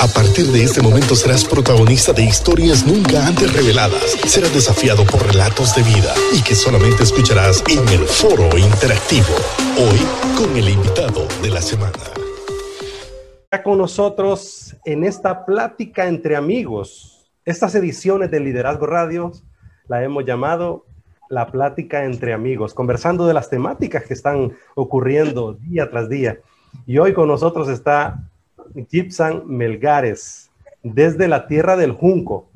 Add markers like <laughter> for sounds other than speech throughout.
A partir de este momento serás protagonista de historias nunca antes reveladas. Serás desafiado por relatos de vida y que solamente escucharás en el foro interactivo. Hoy con el invitado de la semana. Con nosotros en esta plática entre amigos, estas ediciones de Liderazgo Radio la hemos llamado la plática entre amigos, conversando de las temáticas que están ocurriendo día tras día. Y hoy con nosotros está Gibson Melgares, desde la tierra del Junco.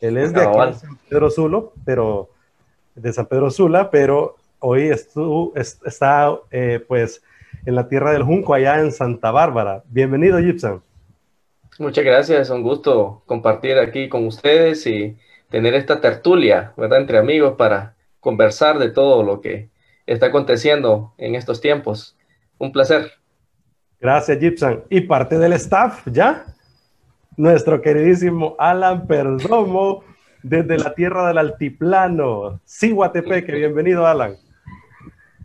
Él es de aquí, de San Pedro Sula, pero de San Pedro Sula, pero hoy está eh, pues en la tierra del Junco, allá en Santa Bárbara. Bienvenido, Gibson. Muchas gracias, es un gusto compartir aquí con ustedes y tener esta tertulia, ¿verdad? Entre amigos para conversar de todo lo que está aconteciendo en estos tiempos. Un placer. Gracias, Gibson. Y parte del staff, ¿ya? Nuestro queridísimo Alan Perdomo, desde la tierra del altiplano, Cihuatepeque. Bienvenido, Alan.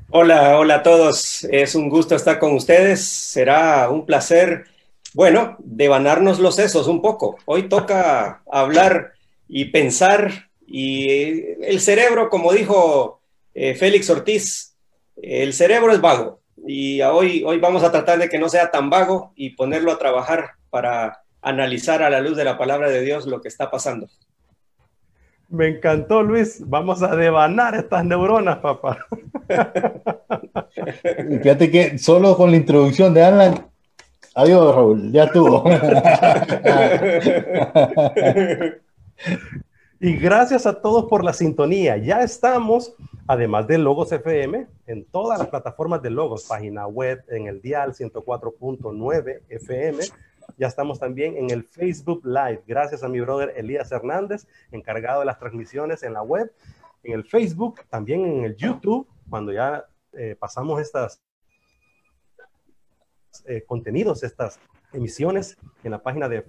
Hola, hola a todos. Es un gusto estar con ustedes. Será un placer, bueno, devanarnos los sesos un poco. Hoy toca hablar y pensar y el cerebro, como dijo eh, Félix Ortiz, el cerebro es vago y hoy, hoy vamos a tratar de que no sea tan vago y ponerlo a trabajar para analizar a la luz de la palabra de Dios lo que está pasando. Me encantó, Luis. Vamos a devanar estas neuronas, papá. <laughs> Fíjate que solo con la introducción de Alan, adiós, Raúl, ya estuvo. <laughs> Y gracias a todos por la sintonía. Ya estamos, además de Logos FM, en todas las plataformas de Logos, página web, en el dial 104.9 FM. Ya estamos también en el Facebook Live, gracias a mi brother Elías Hernández, encargado de las transmisiones en la web, en el Facebook, también en el YouTube, cuando ya eh, pasamos estos eh, contenidos, estas emisiones en la página de,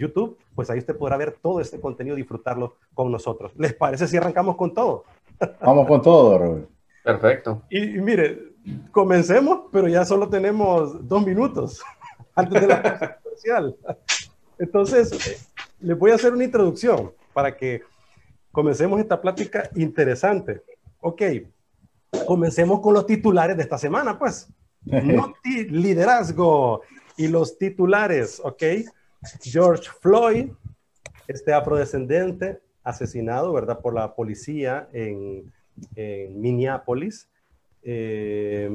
YouTube, pues ahí usted podrá ver todo este contenido disfrutarlo con nosotros. ¿Les parece si arrancamos con todo? Vamos con todo, Robert. Perfecto. Y, mire, comencemos, pero ya solo tenemos dos minutos <laughs> antes de la comercial. Entonces, eh, les voy a hacer una introducción para que comencemos esta plática interesante. Ok, comencemos con los titulares de esta semana, pues. <laughs> liderazgo. Y los titulares, ¿ok? George Floyd, este afrodescendente, asesinado, ¿verdad? Por la policía en, Minneapolis. Eh,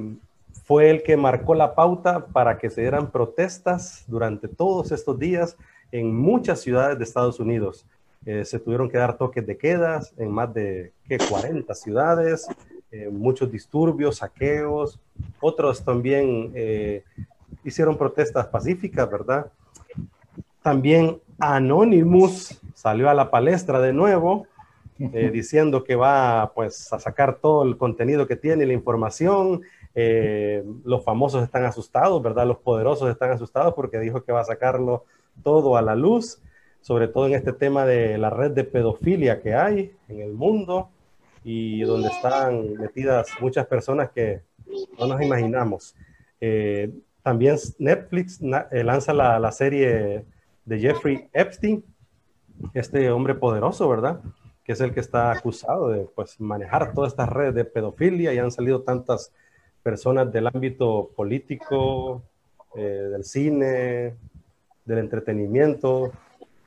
fue el que marcó la pauta para que se dieran protestas durante todos estos días en muchas ciudades de Estados Unidos. Eh, se tuvieron que dar toques de quedas en más de ¿qué? 40 ciudades, eh, muchos disturbios, saqueos, otros también hicieron protestas pacíficas, ¿verdad? También Anonymous salió a la palestra de nuevo, eh, <laughs> diciendo que va pues a sacar todo el contenido que tiene, la información. Eh, los famosos están asustados, ¿verdad? Los poderosos están asustados porque dijo que va a sacarlo todo a la luz, sobre todo en este tema de la red de pedofilia que hay en el mundo y donde están metidas muchas personas que no nos imaginamos. Eh, también Netflix lanza la, serie de Jeffrey Epstein, este hombre poderoso, ¿verdad? Que es el que está acusado de pues, manejar toda esta red de pedofilia y han salido tantas personas del ámbito político, eh, del cine, del entretenimiento,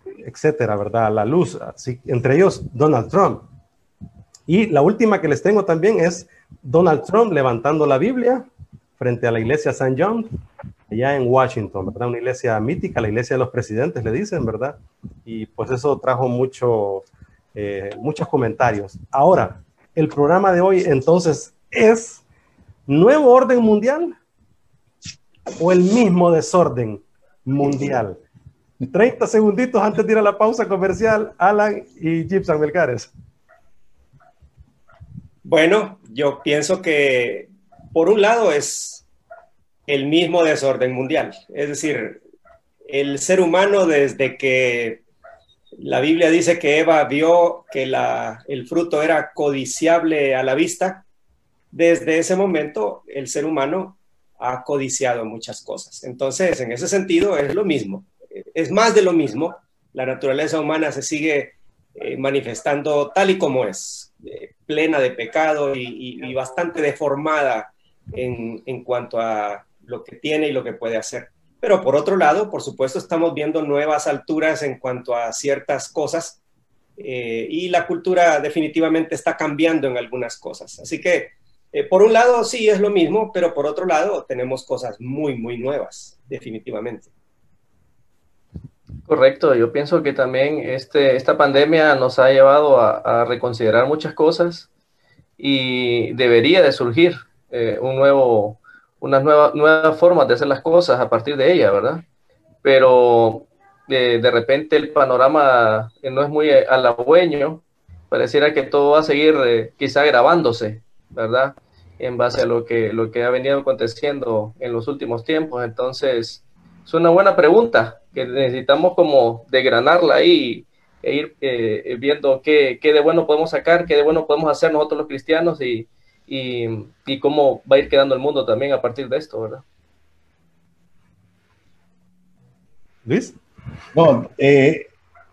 etcétera, ¿verdad? A la luz, entre ellos Donald Trump. Y la última que les tengo también es Donald Trump levantando la Biblia frente a la iglesia St. John, allá en Washington, ¿verdad? Una iglesia mítica, la iglesia de los presidentes, le dicen, ¿verdad? Y pues eso trajo mucho, eh, muchos comentarios. Ahora, el programa de hoy entonces es nuevo orden mundial o el mismo desorden mundial. 30 segunditos antes de ir a la pausa comercial, Alan y Gibson Melgares. Bueno, yo pienso que por un lado es el mismo desorden mundial, es decir, el ser humano desde que la Biblia dice que Eva vio que el fruto era codiciable a la vista, desde ese momento el ser humano ha codiciado muchas cosas. Entonces, en ese sentido, es lo mismo. es más de lo mismo. La naturaleza humana se sigue eh, manifestando tal y como es, eh, plena de pecado y, bastante deformada en, en, cuanto a lo que tiene y lo que puede hacer. Pero por otro lado, por supuesto, estamos viendo nuevas alturas en cuanto a ciertas cosas eh, y la cultura definitivamente está cambiando en algunas cosas. Así que, por un lado, sí es lo mismo, pero por otro lado, tenemos cosas muy, muy nuevas, definitivamente. Correcto, yo pienso que también este, esta pandemia nos ha llevado a, reconsiderar muchas cosas y debería de surgir eh, un nuevo, unas nuevas, nuevas formas de hacer las cosas a partir de ella, ¿verdad? Pero eh, de repente el panorama eh, no es muy halagüeño, pareciera que todo va a seguir quizá grabándose, ¿verdad? En base a lo que, lo que ha venido aconteciendo en los últimos tiempos. Entonces, es una buena pregunta que necesitamos como degranarla ahí e ir eh, viendo qué, qué, de bueno podemos sacar, qué de bueno podemos hacer nosotros los cristianos y, y, cómo va a ir quedando el mundo también a partir de esto, ¿verdad? Luis. No, eh,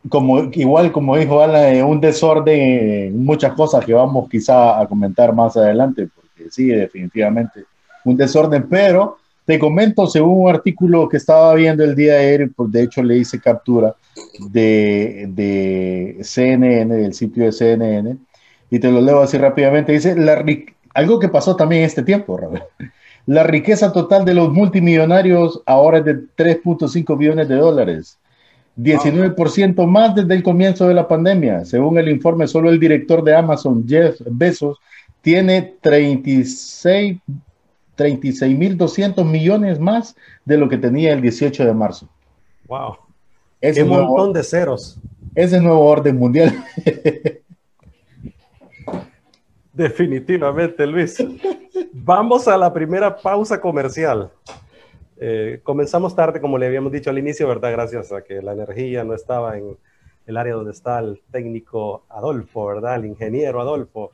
como, igual como dijo Alan, un desorden en muchas cosas que vamos quizá a comentar más adelante, porque sí, definitivamente un desorden, pero te comento, según un artículo que estaba viendo el día de ayer, pues de hecho le hice captura de, de CNN, del sitio de CNN, y te lo leo así rápidamente. Dice, la, algo que pasó también en este tiempo, Robert. La riqueza total de los multimillonarios ahora es de 3.5 billones de dólares. 19% más desde el comienzo de la pandemia. Según el informe, solo el director de Amazon, Jeff Bezos, tiene 36 36.200 millones más de lo que tenía el 18 de marzo. ¡Wow! Ese un montón de ceros. Ese nuevo orden mundial. <laughs> Definitivamente, Luis. Vamos a la primera pausa comercial. Eh, comenzamos tarde, como le habíamos dicho al inicio, ¿verdad? Gracias a que la energía no estaba en el área donde está el técnico Adolfo, ¿verdad? El ingeniero Adolfo.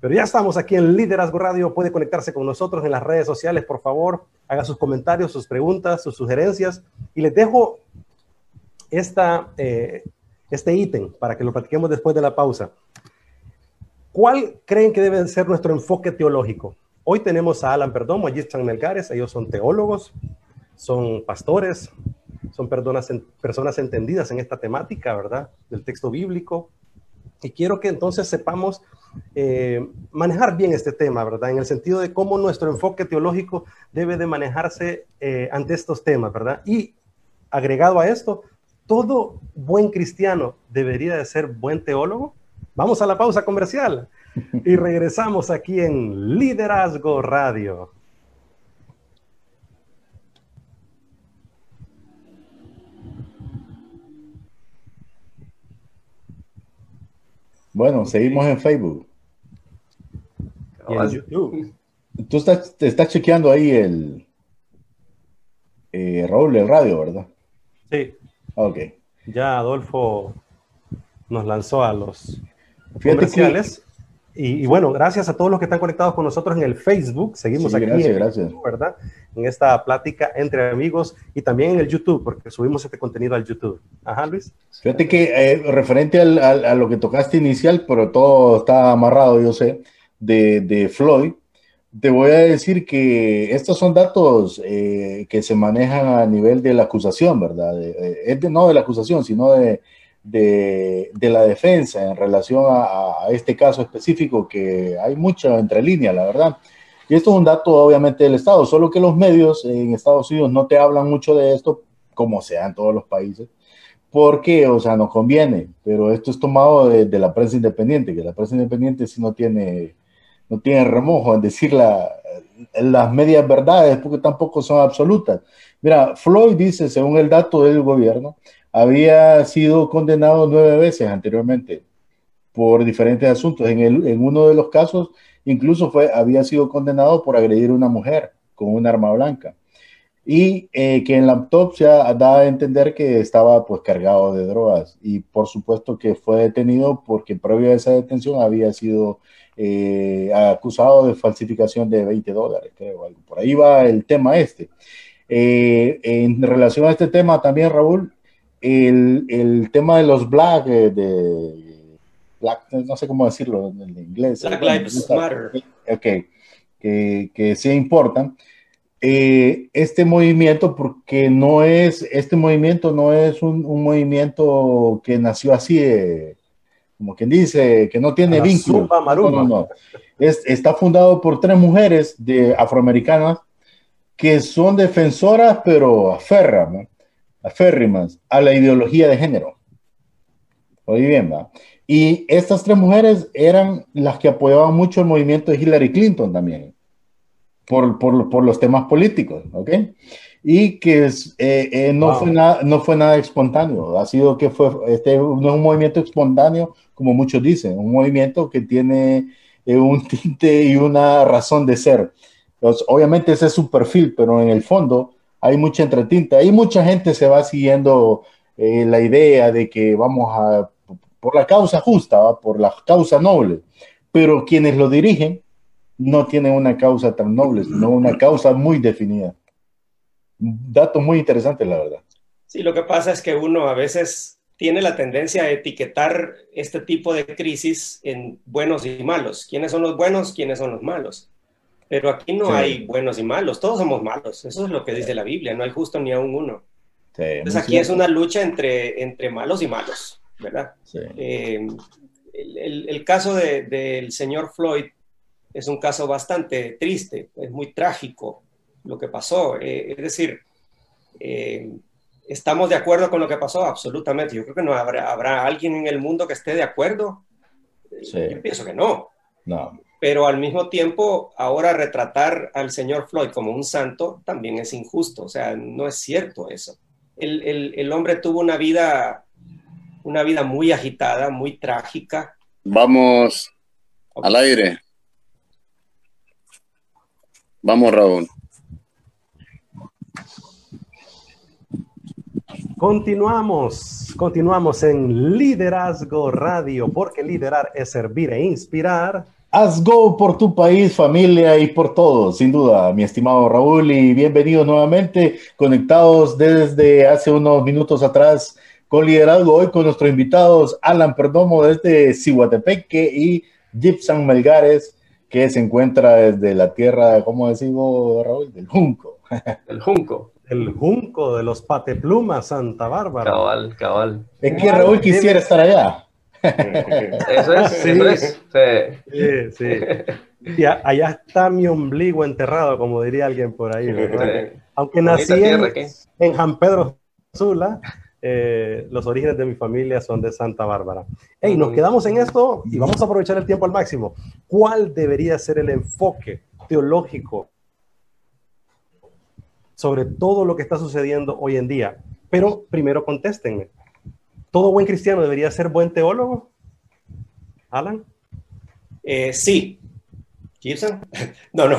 Pero ya estamos aquí en Liderazgo Radio. Puede conectarse con nosotros en las redes sociales, por favor. Haga sus comentarios, sus preguntas, sus sugerencias. Y les dejo esta, eh, este ítem para que lo platiquemos después de la pausa. ¿Cuál creen que debe ser nuestro enfoque teológico? Hoy tenemos a Alan Perdomo, a Gistan Melgares. Ellos son teólogos, son pastores, son personas, personas entendidas en esta temática, ¿verdad? Del texto bíblico. Y quiero que entonces sepamos eh, manejar bien este tema, ¿verdad? En el sentido de cómo nuestro enfoque teológico debe de manejarse eh, ante estos temas, ¿verdad? Y agregado a esto, todo buen cristiano debería de ser buen teólogo. Vamos a la pausa comercial y regresamos aquí en Liderazgo Radio. Bueno, seguimos en Facebook. Y en YouTube. Tú estás, te estás chequeando ahí el eh, Raúl, el radio, ¿verdad? Sí. Ok. Ya Adolfo nos lanzó a los comerciales. Y, bueno, gracias a todos los que están conectados con nosotros en el Facebook. Seguimos aquí, gracias, gracias. ¿verdad? En esta plática entre amigos y también en el YouTube, porque subimos este contenido al YouTube. Ajá, Luis. Fíjate que eh, referente al, a lo que tocaste inicial, pero todo está amarrado, yo sé, de, de Floyd, te voy a decir que estos son datos eh, que se manejan a nivel de la acusación, ¿verdad? Eh, no de la acusación, sino de de, la defensa en relación a, este caso específico, que hay mucha entre líneas, la verdad. Y esto es un dato obviamente del Estado, solo que los medios en Estados Unidos no te hablan mucho de esto, como sea en todos los países, porque, o sea, nos conviene, pero esto es tomado de, la prensa independiente, que la prensa independiente sí no tiene, no tiene remojo en decir las medias verdades, porque tampoco son absolutas. Mira, Floyd dice, según el dato del gobierno, había sido condenado nueve veces anteriormente por diferentes asuntos. En, el, en uno de los casos, incluso fue, había sido condenado por agredir a una mujer con un arma blanca. Y eh, que en la autopsia da a entender que estaba pues cargado de drogas. Y por supuesto que fue detenido porque previo a esa detención había sido eh, acusado de falsificación de 20 dólares, creo. Por ahí va el tema este. Eh, en relación a este tema también, Raúl, el, el tema de los black, eh, de black, no sé cómo decirlo en inglés. Black Lives Matter. Ok, que, que sí importan. Eh, este movimiento, porque no es, este movimiento no es un, un movimiento que nació así, eh, como quien dice, que no tiene vínculo. No, no, no. Es, está fundado por tres mujeres de afroamericanas que son defensoras, pero aferran, aférrimas a la ideología de género. Oye bien, ¿va? Y estas tres mujeres eran las que apoyaban mucho el movimiento de Hillary Clinton también por, por, por los temas políticos, ¿ok? Y que eh, eh, no, fue nada, no fue nada espontáneo, ha sido que fue, este no es un movimiento espontáneo, como muchos dicen, un movimiento que tiene eh, un <laughs> tinte y una razón de ser. Obviamente ese es su perfil, pero en el fondo hay mucha entretinta y mucha gente se va siguiendo la idea de que vamos a, por la causa justa, por la causa noble, pero quienes lo dirigen no tiene una causa tan noble, sino una causa muy definida. Dato muy interesante, la verdad. Sí, lo que pasa es que uno a veces tiene la tendencia a etiquetar este tipo de crisis en buenos y malos. ¿Quiénes son los buenos? ¿Quiénes son los malos? Pero aquí no hay buenos y malos, todos somos malos. Eso es lo que dice la Biblia, no hay justo ni aún uno. Entonces aquí es una lucha entre, entre malos y malos, ¿verdad? Eh, el, el, caso del señor Floyd es un caso bastante triste, es muy trágico lo que pasó. Eh, es decir, eh, ¿estamos de acuerdo con lo que pasó? Absolutamente. Yo creo que no habrá, habrá alguien en el mundo que esté de acuerdo. Yo pienso que no. No. Pero al mismo tiempo, ahora retratar al señor Floyd como un santo también es injusto. O sea, no es cierto eso. El, el, el hombre tuvo una vida, una vida muy agitada, muy trágica. Vamos al aire. Vamos, Raúl. Continuamos, continuamos en Liderazgo Radio, porque liderar es servir e inspirar. Haz go por tu país, familia y por todos, sin duda, mi estimado Raúl, y bienvenidos nuevamente, conectados desde hace unos minutos atrás con Liderazgo, hoy con nuestros invitados Alan Perdomo desde Cihuatepeque y Gibson Melgares que se encuentra desde la tierra, ¿cómo decimos, Raúl? Del Junco. <laughs> El Junco. El Junco de los Pateplumas, Santa Bárbara. Cabal, cabal. Es que Raúl quisiera estar allá. Eso es, sí. eso es. Sí, sí. Y allá está mi ombligo enterrado, como diría alguien por ahí, ¿verdad? Aunque nací en, en San Pedro Sula, eh, los orígenes de mi familia son de Santa Bárbara. Hey, nos quedamos en esto y vamos a aprovechar el tiempo al máximo. ¿Cuál debería ser el enfoque teológico sobre todo lo que está sucediendo hoy en día? Pero primero contéstenme. ¿Todo buen cristiano debería ser buen teólogo? Alan. Eh, sí. Gibson. <laughs> No, no.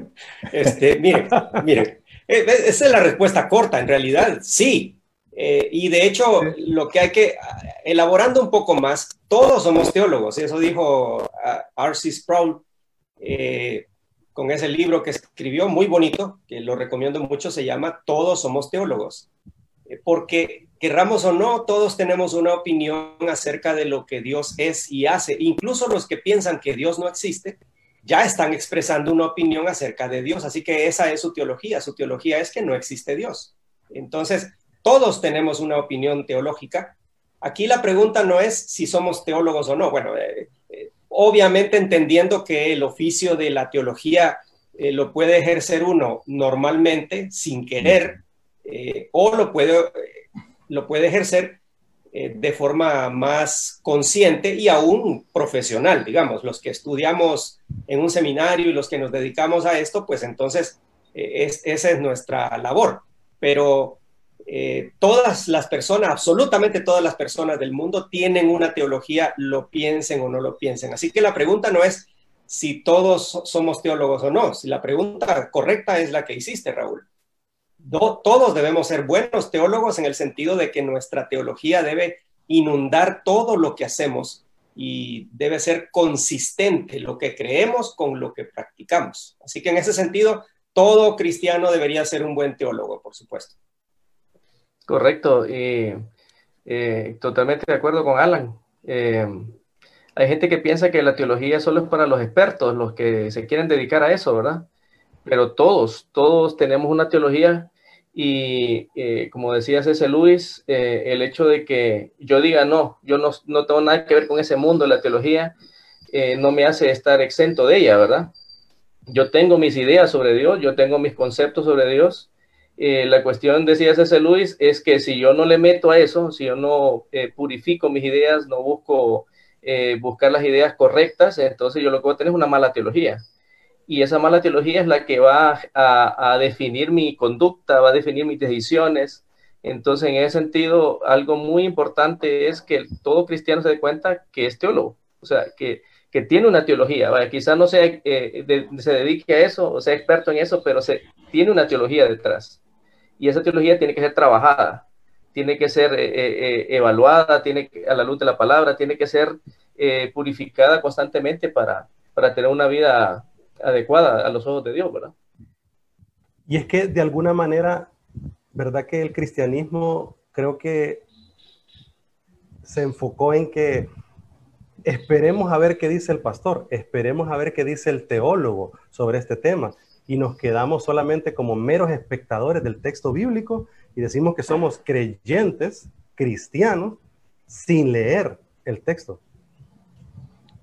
<laughs> Este, miren, miren. Eh, esa es la respuesta corta, en realidad. Sí, eh, y de hecho, lo que hay que, elaborando un poco más, todos somos teólogos, y eso dijo uh, R.C. Sproul eh, con ese libro que escribió, muy bonito, que lo recomiendo mucho, se llama Todos somos teólogos. Eh, porque querramos o no, todos tenemos una opinión acerca de lo que Dios es y hace. Incluso los que piensan que Dios no existe, ya están expresando una opinión acerca de Dios. Así que esa es su teología. Su teología es que no existe Dios. Entonces, todos tenemos una opinión teológica. Aquí la pregunta no es si somos teólogos o no. Bueno, eh, eh, obviamente entendiendo que el oficio de la teología eh, lo puede ejercer uno normalmente, sin querer, o lo puede, lo puede ejercer de forma más consciente y aún profesional, digamos, los que estudiamos en un seminario y los que nos dedicamos a esto, pues entonces esa es nuestra labor. Pero eh, todas las personas, absolutamente todas las personas del mundo tienen una teología, lo piensen o no lo piensen. Así que la pregunta no es si todos somos teólogos o no, la pregunta correcta es la que hiciste, Raúl. Todos debemos ser buenos teólogos en el sentido de que nuestra teología debe inundar todo lo que hacemos y debe ser consistente lo que creemos con lo que practicamos. Así que en ese sentido, todo cristiano debería ser un buen teólogo, por supuesto. Correcto. Y Eh, totalmente de acuerdo con Alan. Eh, hay gente que piensa que la teología solo es para los expertos, los que se quieren dedicar a eso, ¿verdad? Pero todos, todos tenemos una teología y eh, como decía César Luis, el hecho de que yo diga no, yo no, no, tengo nada que ver con ese mundo la teología, no me hace estar exento de ella, ¿verdad? Yo tengo mis ideas sobre Dios, yo tengo mis conceptos sobre Dios, eh, la cuestión, decía ese Luis, es que si yo no le meto a eso, si yo no eh, purifico mis ideas, no busco eh, buscar las ideas correctas, entonces yo lo que voy a tener es una mala teología. Y esa mala teología es la que va a, definir mi conducta, va a definir mis decisiones. Entonces, en ese sentido, algo muy importante es que todo cristiano se dé cuenta que es teólogo, o sea, que, que tiene una teología. Vaya, quizás no se dedique a eso o sea experto en eso, pero se, tiene una teología detrás y esa teología tiene que ser trabajada, tiene que ser eh, eh, eh, evaluada, tiene que, a la luz de la palabra, tiene que ser purificada constantemente para, para tener una vida adecuada a los ojos de Dios, ¿verdad? Y es que de alguna manera, ¿verdad que el cristianismo creo que se enfocó en que esperemos a ver qué dice el pastor, esperemos a ver qué dice el teólogo sobre este tema y nos quedamos solamente como meros espectadores del texto bíblico y decimos que somos creyentes, cristianos, sin leer el texto.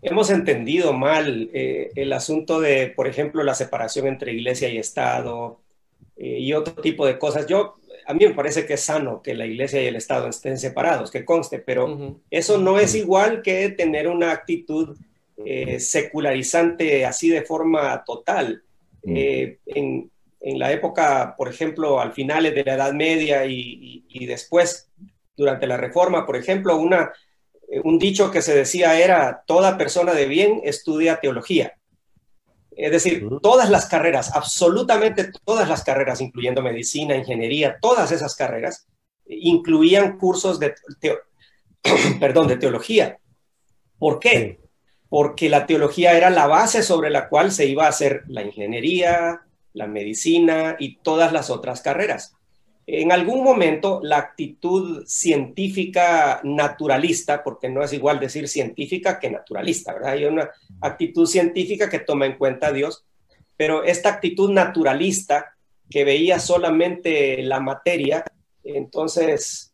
Hemos entendido mal eh, el asunto de, por ejemplo, la separación entre iglesia y Estado eh, y otro tipo de cosas. Yo, a mí me parece que es sano que la iglesia y el Estado estén separados, que conste, pero eso no es igual que tener una actitud eh, secularizante así de forma total. Mm. En, la época, por ejemplo, al finales de la Edad Media y, después, durante la Reforma, por ejemplo, una, un dicho que se decía era, toda persona de bien estudia teología. Es decir, todas las carreras, absolutamente todas las carreras, incluyendo medicina, ingeniería, todas esas carreras, incluían cursos de, <clears throat> perdón, de teología. ¿Por qué? porque la teología era la base sobre la cual se iba a hacer la ingeniería, la medicina y todas las otras carreras. En algún momento la actitud científica naturalista, porque no es igual decir científica que naturalista, ¿verdad? Hay una actitud científica que toma en cuenta a Dios, pero esta actitud naturalista que veía solamente la materia, entonces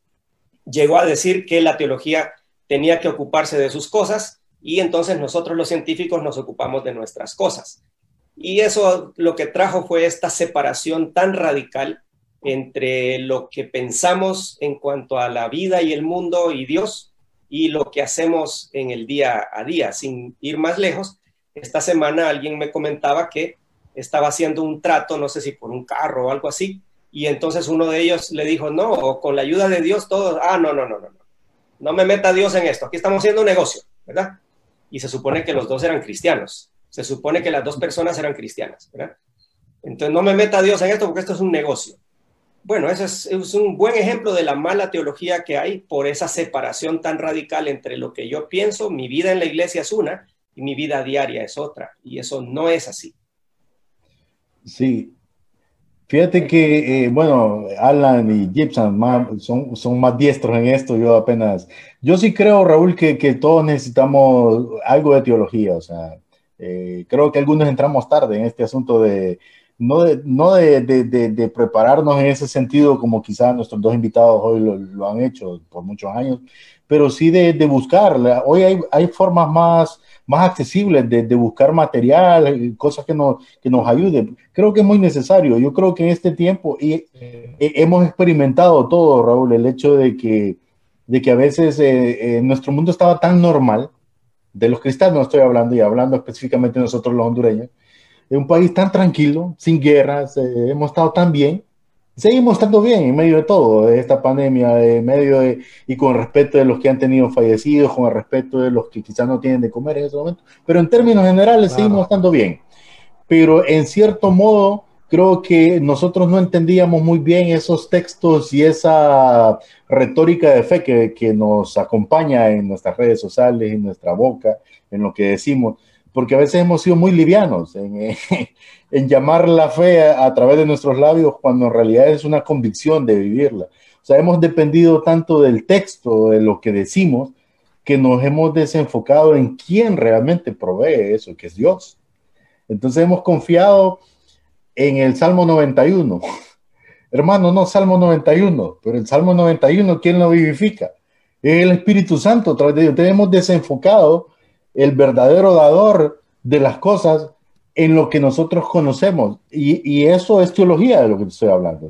llegó a decir que la teología tenía que ocuparse de sus cosas y entonces nosotros los científicos nos ocupamos de nuestras cosas. Y eso lo que trajo fue esta separación tan radical entre lo que pensamos en cuanto a la vida y el mundo y Dios y lo que hacemos en el día a día. Sin ir más lejos, esta semana alguien me comentaba que estaba haciendo un trato, no sé si por un carro o algo así, y entonces uno de ellos le dijo, no, con la ayuda de Dios todo, ah, no, no, no, no, no, no me meta Dios en esto, aquí estamos haciendo un negocio, ¿verdad? y se supone que los dos eran cristianos. Se supone que las dos personas eran cristianas, ¿verdad? Entonces no me meta Dios en esto porque esto es un negocio. Bueno, eso es, es, un buen ejemplo de la mala teología que hay por esa separación tan radical entre lo que yo pienso, mi vida en la iglesia es una y mi vida diaria es otra. Y eso no es así. Sí, Fíjate que, eh, bueno, Alan y Gibson son, son más diestros en esto, yo apenas, yo sí creo, Raúl, que, que todos necesitamos algo de teología, o sea, eh, creo que algunos entramos tarde en este asunto de, no de, no de, de, de, prepararnos en ese sentido como quizás nuestros dos invitados hoy lo, lo han hecho por muchos años, pero sí de, buscar, hoy hay, hay formas más más accesibles de, buscar material, cosas que nos, que nos ayuden. Creo que es muy necesario. Yo creo que en este tiempo y, hemos experimentado todo, Raúl, el hecho de que, de que a veces eh, eh, nuestro mundo estaba tan normal, de los cristianos no estoy hablando y hablando específicamente nosotros los hondureños, un país tan tranquilo, sin guerras, hemos estado tan bien, seguimos estando bien en medio de todo, de esta pandemia, en medio de, y con respeto de los que han tenido fallecidos, con el respeto de los que quizás no tienen de comer en ese momento, pero en términos generales seguimos estando bien. Pero en cierto modo, creo que nosotros no entendíamos muy bien esos textos y esa retórica de fe que, que nos acompaña en nuestras redes sociales, en nuestra boca, en lo que decimos porque a veces hemos sido muy livianos en, <laughs> en llamar la fe a, través de nuestros labios cuando en realidad es una convicción de vivirla. O sea, hemos dependido tanto del texto, de lo que decimos, que nos hemos desenfocado en quién realmente provee eso, que es Dios. Entonces hemos confiado en el Salmo 91. <laughs> Hermano, no Salmo 91, pero el Salmo 91, ¿quién lo vivifica? El Espíritu Santo. Entonces hemos desenfocado el verdadero dador de las cosas en lo que nosotros conocemos. Y, eso es teología de lo que estoy hablando.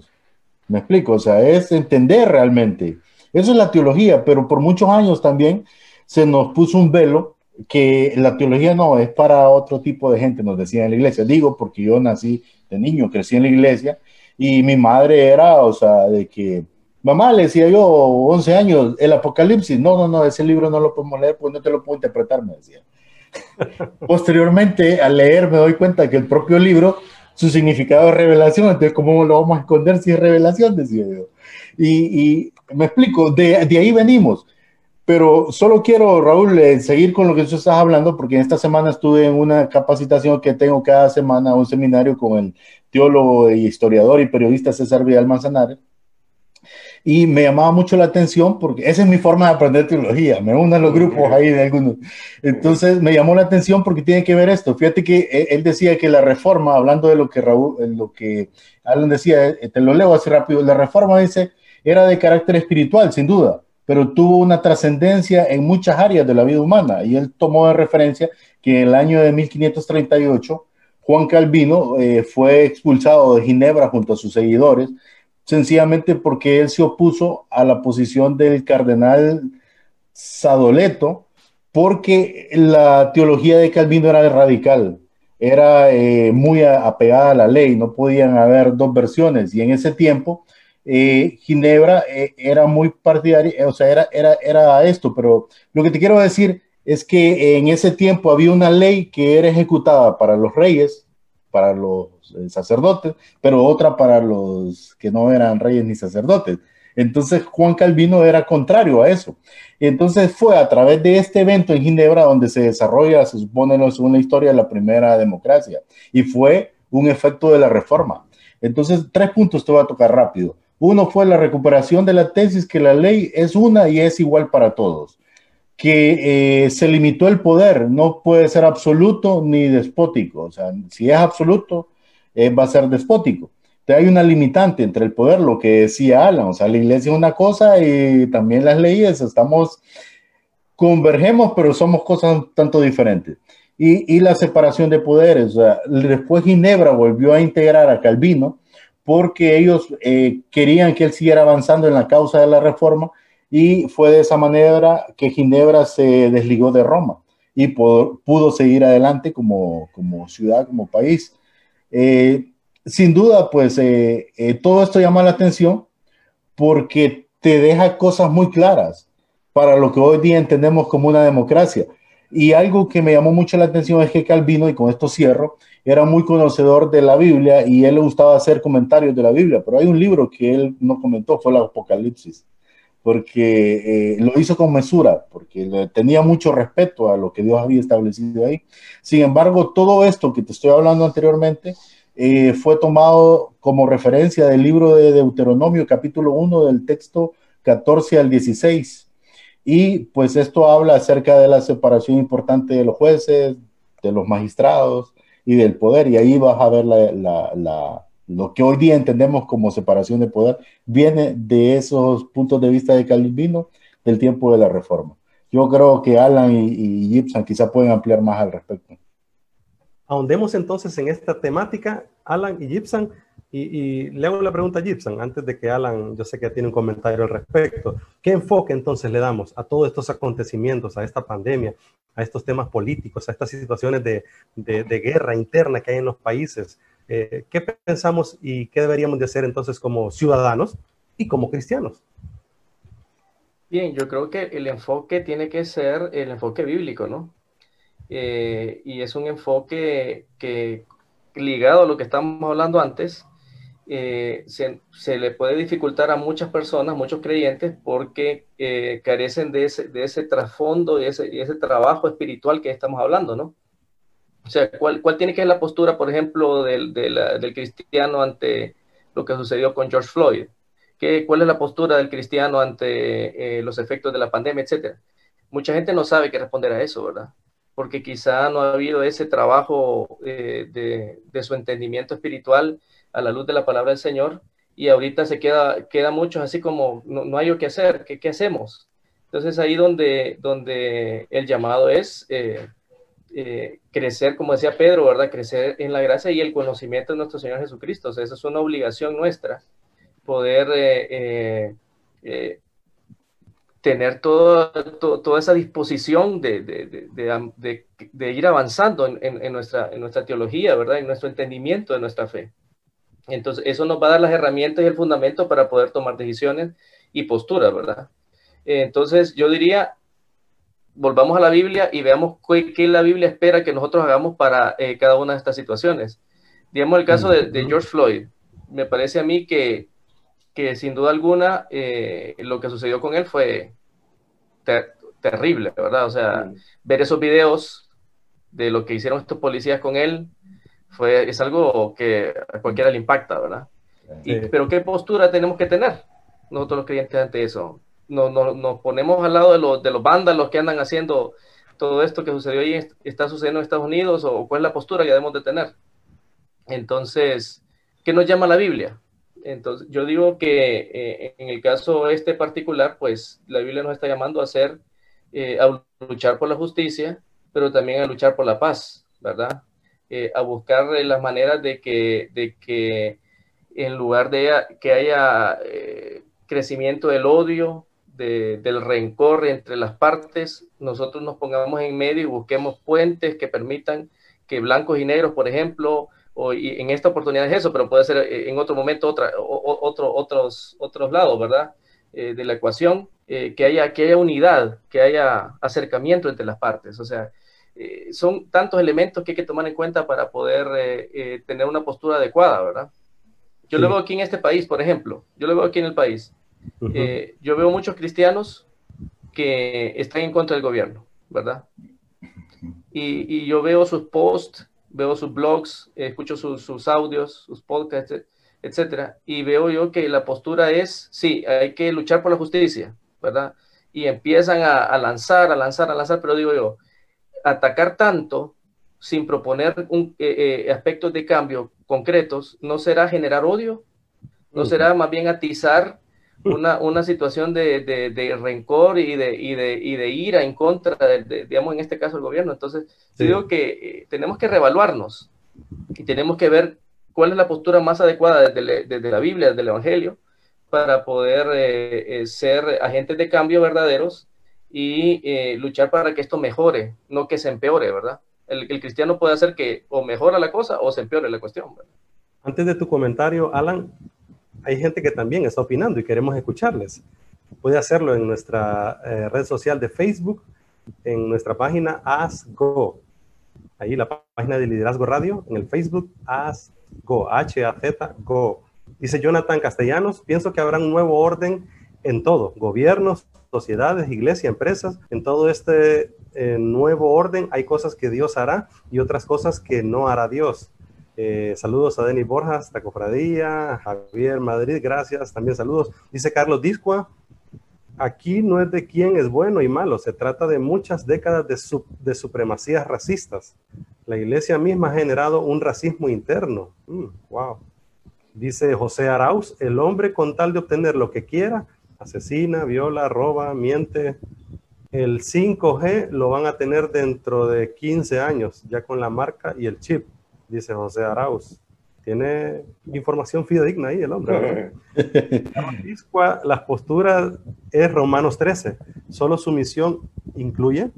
Me explico, o sea, es entender realmente. Eso es la teología, pero por muchos años también se nos puso un velo que la teología no es para otro tipo de gente, nos decía en la iglesia. Digo porque yo nací de niño, crecí en la iglesia y mi madre era, o sea, de que, mamá, le decía yo, 11 años, el Apocalipsis, no, no, no, ese libro no lo podemos leer, pues no te lo puedo interpretar, me decía. <laughs> Posteriormente, al leer, me doy cuenta que el propio libro, su significado es revelación, entonces, ¿cómo lo vamos a esconder si es revelación? Decía yo. Y, me explico, de, de, ahí venimos. Pero solo quiero, Raúl, eh, seguir con lo que tú estás hablando, porque esta semana estuve en una capacitación que tengo cada semana, un seminario con el teólogo y historiador y periodista César Vidal Manzanares y me llamaba mucho la atención porque esa es mi forma de aprender teología, me uno a los grupos ahí de algunos. Entonces me llamó la atención porque tiene que ver esto. Fíjate que eh, él decía que la reforma, hablando de lo que Raúl, lo que Alan decía, eh, te lo leo así rápido, la reforma dice, era de carácter espiritual, sin duda, pero tuvo una trascendencia en muchas áreas de la vida humana y él tomó de referencia que en el año de 1538 Juan Calvino eh, fue expulsado de Ginebra junto a sus seguidores sencillamente porque él se opuso a la posición del cardenal Sadoleto, porque la teología de Calvino era radical, era eh, muy apegada a la ley, no podían haber dos versiones, y en ese tiempo eh, Ginebra eh, era muy partidaria, o sea, era, era, era esto, pero lo que te quiero decir es que en ese tiempo había una ley que era ejecutada para los reyes, para los eh, sacerdotes, pero otra para los que no eran reyes ni sacerdotes. Entonces Juan Calvino era contrario a eso. entonces fue a través de este evento en Ginebra donde se desarrolla, se supone, la segunda historia de la primera democracia. Y fue un efecto de la reforma. Entonces, tres puntos te voy a tocar rápido. Uno fue la recuperación de la tesis que la ley es una y es igual para todos que eh, se limitó el poder, no puede ser absoluto ni despótico, o sea, si es absoluto, eh, va a ser despótico. Entonces hay una limitante entre el poder, lo que decía Alan, o sea, la iglesia es una cosa y también las leyes, estamos, convergemos, pero somos cosas tanto diferentes. Y, y la separación de poderes, o sea, después Ginebra volvió a integrar a Calvino porque ellos eh, querían que él siguiera avanzando en la causa de la reforma y fue de esa manera que Ginebra se desligó de Roma y pudo, seguir adelante como, como, ciudad, como país. Eh, sin duda, pues eh, eh, todo esto llama la atención porque te deja cosas muy claras para lo que hoy día entendemos como una democracia. Y algo que me llamó mucho la atención es que Calvino, y con esto cierro, era muy conocedor de la Biblia y él le gustaba hacer comentarios de la Biblia, pero hay un libro que él no comentó, fue el Apocalipsis porque eh, lo hizo con mesura, porque tenía mucho respeto a lo que Dios había establecido ahí. Sin embargo, todo esto que te estoy hablando anteriormente eh, fue tomado como referencia del libro de Deuteronomio, capítulo 1, del texto 14 al 16. Y pues esto habla acerca de la separación importante de los jueces, de los magistrados y del poder. Y ahí vas a ver la lo que hoy día entendemos como separación de poder viene de esos puntos de vista de Calvino del tiempo de la reforma. Yo creo que Alan y, Gibson quizá pueden ampliar más al respecto. Ahondemos entonces en esta temática, Alan y Gibson, y, le hago la pregunta a Gibson, antes de que Alan, yo sé que tiene un comentario al respecto. ¿Qué enfoque entonces le damos a todos estos acontecimientos, a esta pandemia, a estos temas políticos, a estas situaciones de, de guerra interna que hay en los países? Eh, ¿qué pensamos y qué deberíamos de hacer entonces como ciudadanos y como cristianos? Bien, yo creo que el enfoque tiene que ser el enfoque bíblico, ¿no? Eh, y es un enfoque que, ligado a lo que estamos hablando antes, eh, se, le puede dificultar a muchas personas, muchos creyentes, porque carecen de ese, de ese trasfondo y ese, ese trabajo espiritual que estamos hablando, ¿no? O sea, ¿cuál, cuál tiene que ser la postura, por ejemplo, del, del, cristiano ante lo que sucedió con George Floyd? ¿Qué, ¿Cuál es la postura del cristiano ante eh, los efectos de la pandemia, etcétera? Mucha gente no sabe qué responder a eso, ¿verdad? Porque quizá no ha habido ese trabajo eh, de, de, su entendimiento espiritual a la luz de la palabra del Señor y ahorita se queda, queda muchos así como, no, no hay lo que hacer, ¿qué, ¿qué, hacemos? Entonces ahí donde, donde el llamado es eh, eh, crecer, como decía Pedro, ¿verdad? Crecer en la gracia y el conocimiento de nuestro Señor Jesucristo. O sea, esa es una obligación nuestra, poder eh, eh, tener todo, toda esa disposición de, de, ir avanzando en, en, en, nuestra, en nuestra teología, ¿verdad? En nuestro entendimiento de nuestra fe. Entonces, eso nos va a dar las herramientas y el fundamento para poder tomar decisiones y posturas, ¿verdad? Entonces, yo diría, volvamos a la Biblia y veamos qué, qué la Biblia espera que nosotros hagamos para eh, cada una de estas situaciones. Digamos el caso de, de, George Floyd. Me parece a mí que, que sin duda alguna eh, lo que sucedió con él fue ter terrible, ¿verdad? O sea, mm. ver esos videos de lo que hicieron estos policías con él fue, es algo que a cualquiera le impacta, ¿verdad? Sí. Y, pero ¿qué postura tenemos que tener nosotros los creyentes ante eso? Nos, nos, ponemos al lado de los, de los vándalos que andan haciendo todo esto que sucedió ahí, está sucediendo en Estados Unidos, o cuál es la postura que debemos de tener. Entonces, ¿qué nos llama la Biblia? Entonces, yo digo que eh, en el caso este particular, pues la Biblia nos está llamando a hacer, eh, a luchar por la justicia, pero también a luchar por la paz, ¿verdad? Eh, a buscar las maneras de que, de que en lugar de que haya eh, crecimiento del odio, de, del rencor entre las partes, nosotros nos pongamos en medio y busquemos puentes que permitan que blancos y negros, por ejemplo, o, y en esta oportunidad es eso, pero puede ser eh, en otro momento otra, o, otro, otros, otros lados, ¿verdad? Eh, de la ecuación, eh, que, haya, que haya unidad, que haya acercamiento entre las partes. O sea, eh, son tantos elementos que hay que tomar en cuenta para poder tener una postura adecuada, ¿verdad? Yo sí. lo veo aquí en este país, por ejemplo, yo lo veo aquí en el país. Uh -huh. eh, yo veo muchos cristianos que están en contra del gobierno, ¿verdad? Y, y yo veo sus posts, veo sus blogs, eh, escucho sus, sus, audios, sus podcasts, etcétera, y veo yo que la postura es, sí, hay que luchar por la justicia, ¿verdad? Y empiezan a, a lanzar, a lanzar, a lanzar, pero digo yo, atacar tanto sin proponer un, eh, eh, aspectos de cambio concretos, ¿no será generar odio? ¿No será más bien atizar una, una situación de, de, de, rencor y de, y, de, y de ira en contra, digamos, en este caso, el gobierno. Entonces, sí. digo que eh, tenemos que reevaluarnos y tenemos que ver cuál es la postura más adecuada desde, desde la Biblia, desde el Evangelio, para poder eh, eh, ser agentes de cambio verdaderos y eh, luchar para que esto mejore, no que se empeore, ¿verdad? El, el, cristiano puede hacer que o mejora la cosa o se empeore la cuestión. ¿verdad? Antes de tu comentario, Alan, hay gente que también está opinando y queremos escucharles. Puede hacerlo en nuestra eh, red social de Facebook, en nuestra página ASGO. Ahí la página de Liderazgo Radio, en el Facebook ASGO, H-A-Z, Go. Dice Jonathan Castellanos, pienso que habrá un nuevo orden en todo, gobiernos, sociedades, iglesias, empresas, en todo este eh, nuevo orden hay cosas que Dios hará y otras cosas que no hará Dios. Eh, saludos a Denis Borjas, Tacofradía, Javier Madrid, gracias. También saludos. Dice Carlos Discua, aquí no es de quién es bueno y malo, se trata de muchas décadas de supremacías racistas. La iglesia misma ha generado un racismo interno. Mm, wow. Dice José Arauz, el hombre con tal de obtener lo que quiera, asesina, viola, roba, miente. El 5G lo van a tener dentro de 15 años, ya con la marca y el chip dice José Arauz. Tiene información fidedigna ahí el hombre. <laughs> Las posturas es Romanos 13. Solo su misión incluye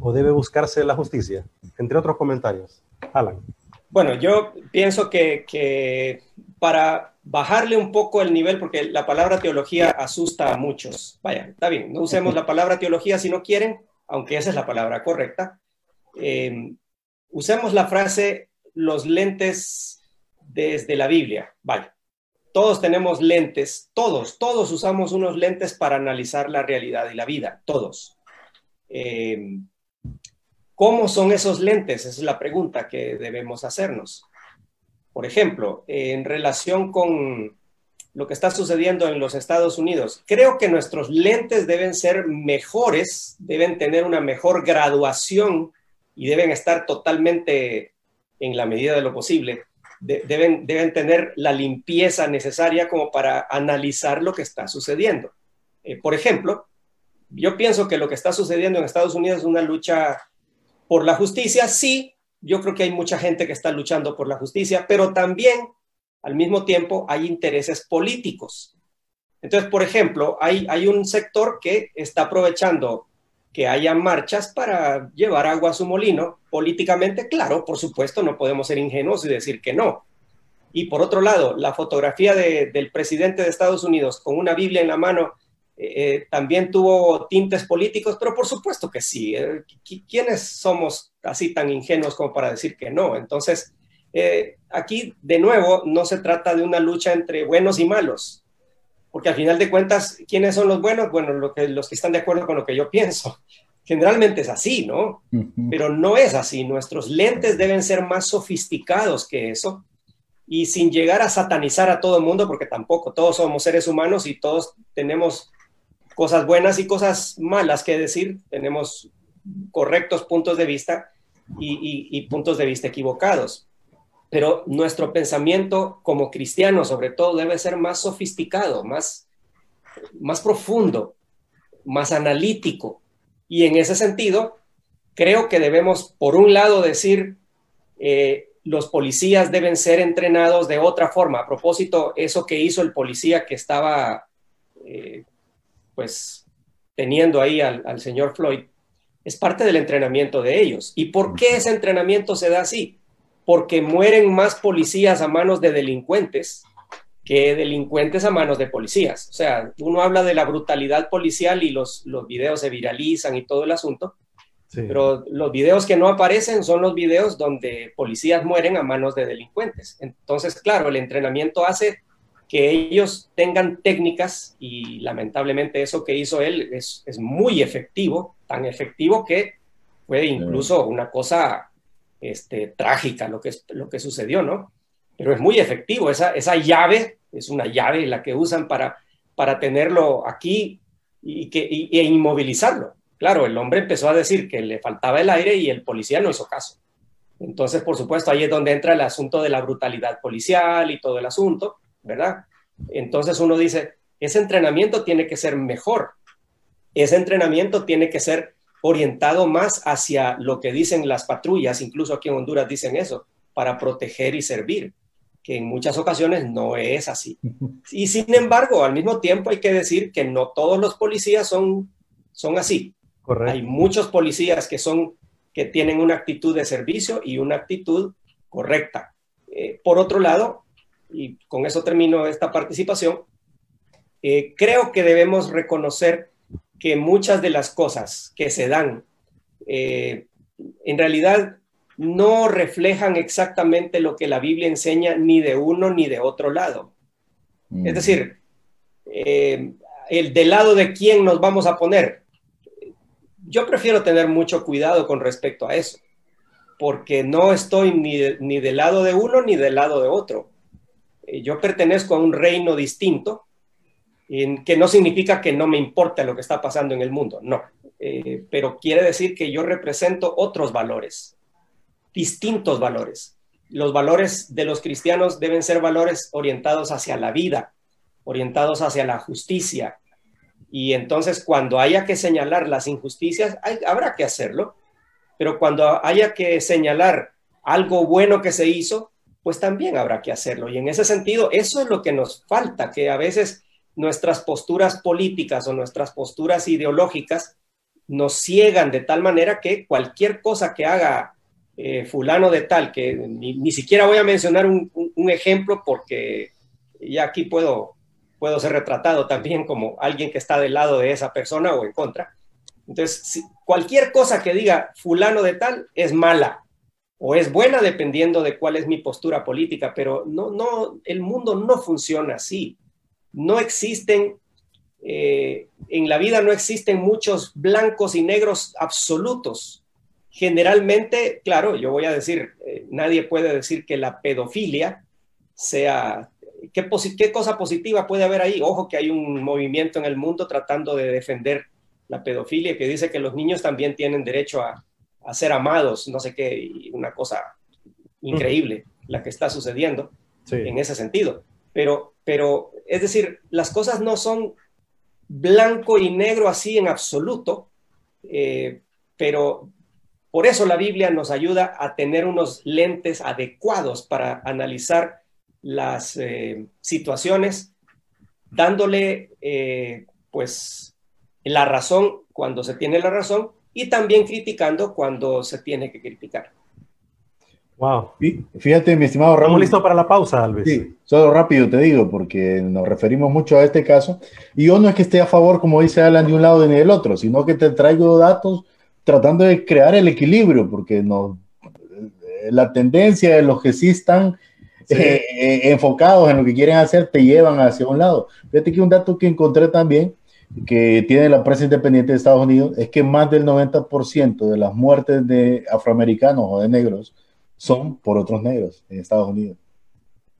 o debe buscarse la justicia, entre otros comentarios. Alan. Bueno, yo pienso que, que para bajarle un poco el nivel, porque la palabra teología asusta a muchos. Vaya, está bien, no usemos la palabra teología si no quieren, aunque esa es la palabra correcta. Eh, usemos la frase los lentes desde la Biblia. Vale. Todos tenemos lentes, todos, todos usamos unos lentes para analizar la realidad y la vida, todos. Eh, ¿Cómo son esos lentes? Esa es la pregunta que debemos hacernos. Por ejemplo, en relación con lo que está sucediendo en los Estados Unidos. Creo que nuestros lentes deben ser mejores, deben tener una mejor graduación y deben estar totalmente, en la medida de lo posible, deben, deben tener la limpieza necesaria como para analizar lo que está sucediendo. Eh, por ejemplo, yo pienso que lo que está sucediendo en Estados Unidos es una lucha por la justicia. Sí, yo creo que hay mucha gente que está luchando por la justicia, pero también al mismo tiempo hay intereses políticos. Entonces, por ejemplo, hay, hay un sector que está aprovechando que haya marchas para llevar agua a su molino. Políticamente, claro, por supuesto, no podemos ser ingenuos y decir que no. Y por otro lado, la fotografía del presidente de Estados Unidos con una Biblia en la mano eh, eh, también tuvo tintes políticos, pero por supuesto que sí. Eh, ¿Quiénes somos así tan ingenuos como para decir que no? Entonces, aquí, de nuevo, no se trata de una lucha entre buenos y malos, porque al final de cuentas, ¿quiénes son los buenos? Bueno, lo que, los que están de acuerdo con lo que yo pienso. Generalmente es así, ¿no? Pero no es así. Nuestros lentes deben ser más sofisticados que eso y sin llegar a satanizar a todo el mundo, porque tampoco todos somos seres humanos y todos tenemos cosas buenas y cosas malas que decir, tenemos correctos puntos de vista y puntos de vista equivocados pero nuestro pensamiento como cristianos, sobre todo, debe ser más sofisticado, más, más profundo, más analítico. Y en ese sentido, creo que debemos, por un lado, decir, eh, los policías deben ser entrenados de otra forma. A propósito, eso que hizo el policía que estaba, eh, pues, teniendo ahí al, al señor Floyd, es parte del entrenamiento de ellos. ¿Y por qué ese entrenamiento se da así? Porque mueren más policías a manos de delincuentes que delincuentes a manos de policías. O sea, uno habla de la brutalidad policial y los, los videos se viralizan y todo el asunto, pero los videos que no aparecen son los videos donde policías mueren a manos de delincuentes. Entonces, claro, el entrenamiento hace que ellos tengan técnicas y lamentablemente eso que hizo él es, es muy efectivo, tan efectivo que fue incluso una cosa este, trágica lo que, lo que sucedió, ¿no? Pero es muy efectivo, esa, esa llave es una llave la que usan para, para tenerlo aquí y, que, e inmovilizarlo. Claro, el hombre empezó a decir que le faltaba el aire y el policía no hizo caso. Entonces, por supuesto, ahí es donde entra el asunto de la brutalidad policial y todo el asunto, ¿verdad? Entonces uno dice, ese entrenamiento tiene que ser mejor, ese entrenamiento tiene que ser orientado más hacia lo que dicen las patrullas, incluso aquí en Honduras dicen eso, para proteger y servir, que en muchas ocasiones no es así. Y sin embargo, al mismo tiempo hay que decir que no todos los policías son, son así. Hay muchos policías que son que tienen una actitud de servicio y una actitud correcta. Eh, por otro lado, y con eso termino esta participación, eh, creo que debemos reconocer que muchas de las cosas que se dan eh, en realidad no reflejan exactamente lo que la Biblia enseña ni de uno ni de otro lado. Es mm. decir, eh, el del lado de quién nos vamos a poner. Yo prefiero tener mucho cuidado con respecto a eso, porque no estoy ni, ni del lado de uno ni del lado de otro. Eh, yo pertenezco a un reino distinto que no significa que no me importe lo que está pasando en el mundo, no, eh, pero quiere decir que yo represento otros valores, distintos valores. Los valores de los cristianos deben ser valores orientados hacia la vida, orientados hacia la justicia. Y entonces cuando haya que señalar las injusticias, habrá que hacerlo, pero cuando haya que señalar algo bueno que se hizo, pues también habrá que hacerlo. Y en ese sentido, eso es lo que nos falta, que a veces nuestras posturas políticas o nuestras posturas ideológicas nos ciegan de tal manera que cualquier cosa que haga eh, fulano de tal, que ni, siquiera voy a mencionar un, ejemplo porque ya aquí puedo, puedo ser retratado también como alguien que está del lado de esa persona o en contra. Entonces, cualquier cosa que diga fulano de tal es mala o es buena dependiendo de cuál es mi postura política, pero no, no, el mundo no funciona así no existen, eh, en la vida no existen muchos blancos y negros absolutos. Generalmente, claro, yo voy a decir, eh, nadie puede decir que la pedofilia sea ¿qué, ¿qué cosa positiva puede haber ahí? Ojo que hay un movimiento en el mundo tratando de defender la pedofilia que dice que los niños también tienen derecho a, a ser amados, no sé qué, y una cosa increíble la que está sucediendo en ese sentido. Pero, pero, es decir, las cosas no son blanco y negro así en absoluto, eh, pero por eso la Biblia nos ayuda a tener unos lentes adecuados para analizar las eh, situaciones, dándole eh, pues la razón cuando se tiene la razón y también criticando cuando se tiene que criticar. Wow. Fíjate, mi estimado Raúl. Estamos listos para la pausa, Alves. Sí, solo rápido te digo, porque nos referimos mucho a este caso. Y yo no es que esté a favor, como dice Alan, de un lado ni del otro, sino que te traigo datos tratando de crear el equilibrio, porque no, la tendencia de los que sí están eh, eh, enfocados en lo que quieren hacer te llevan hacia un lado. Fíjate que un dato que encontré también, que tiene la prensa independiente de Estados Unidos, es que más del 90% de las muertes de afroamericanos o de negros son por otros negros en Estados Unidos.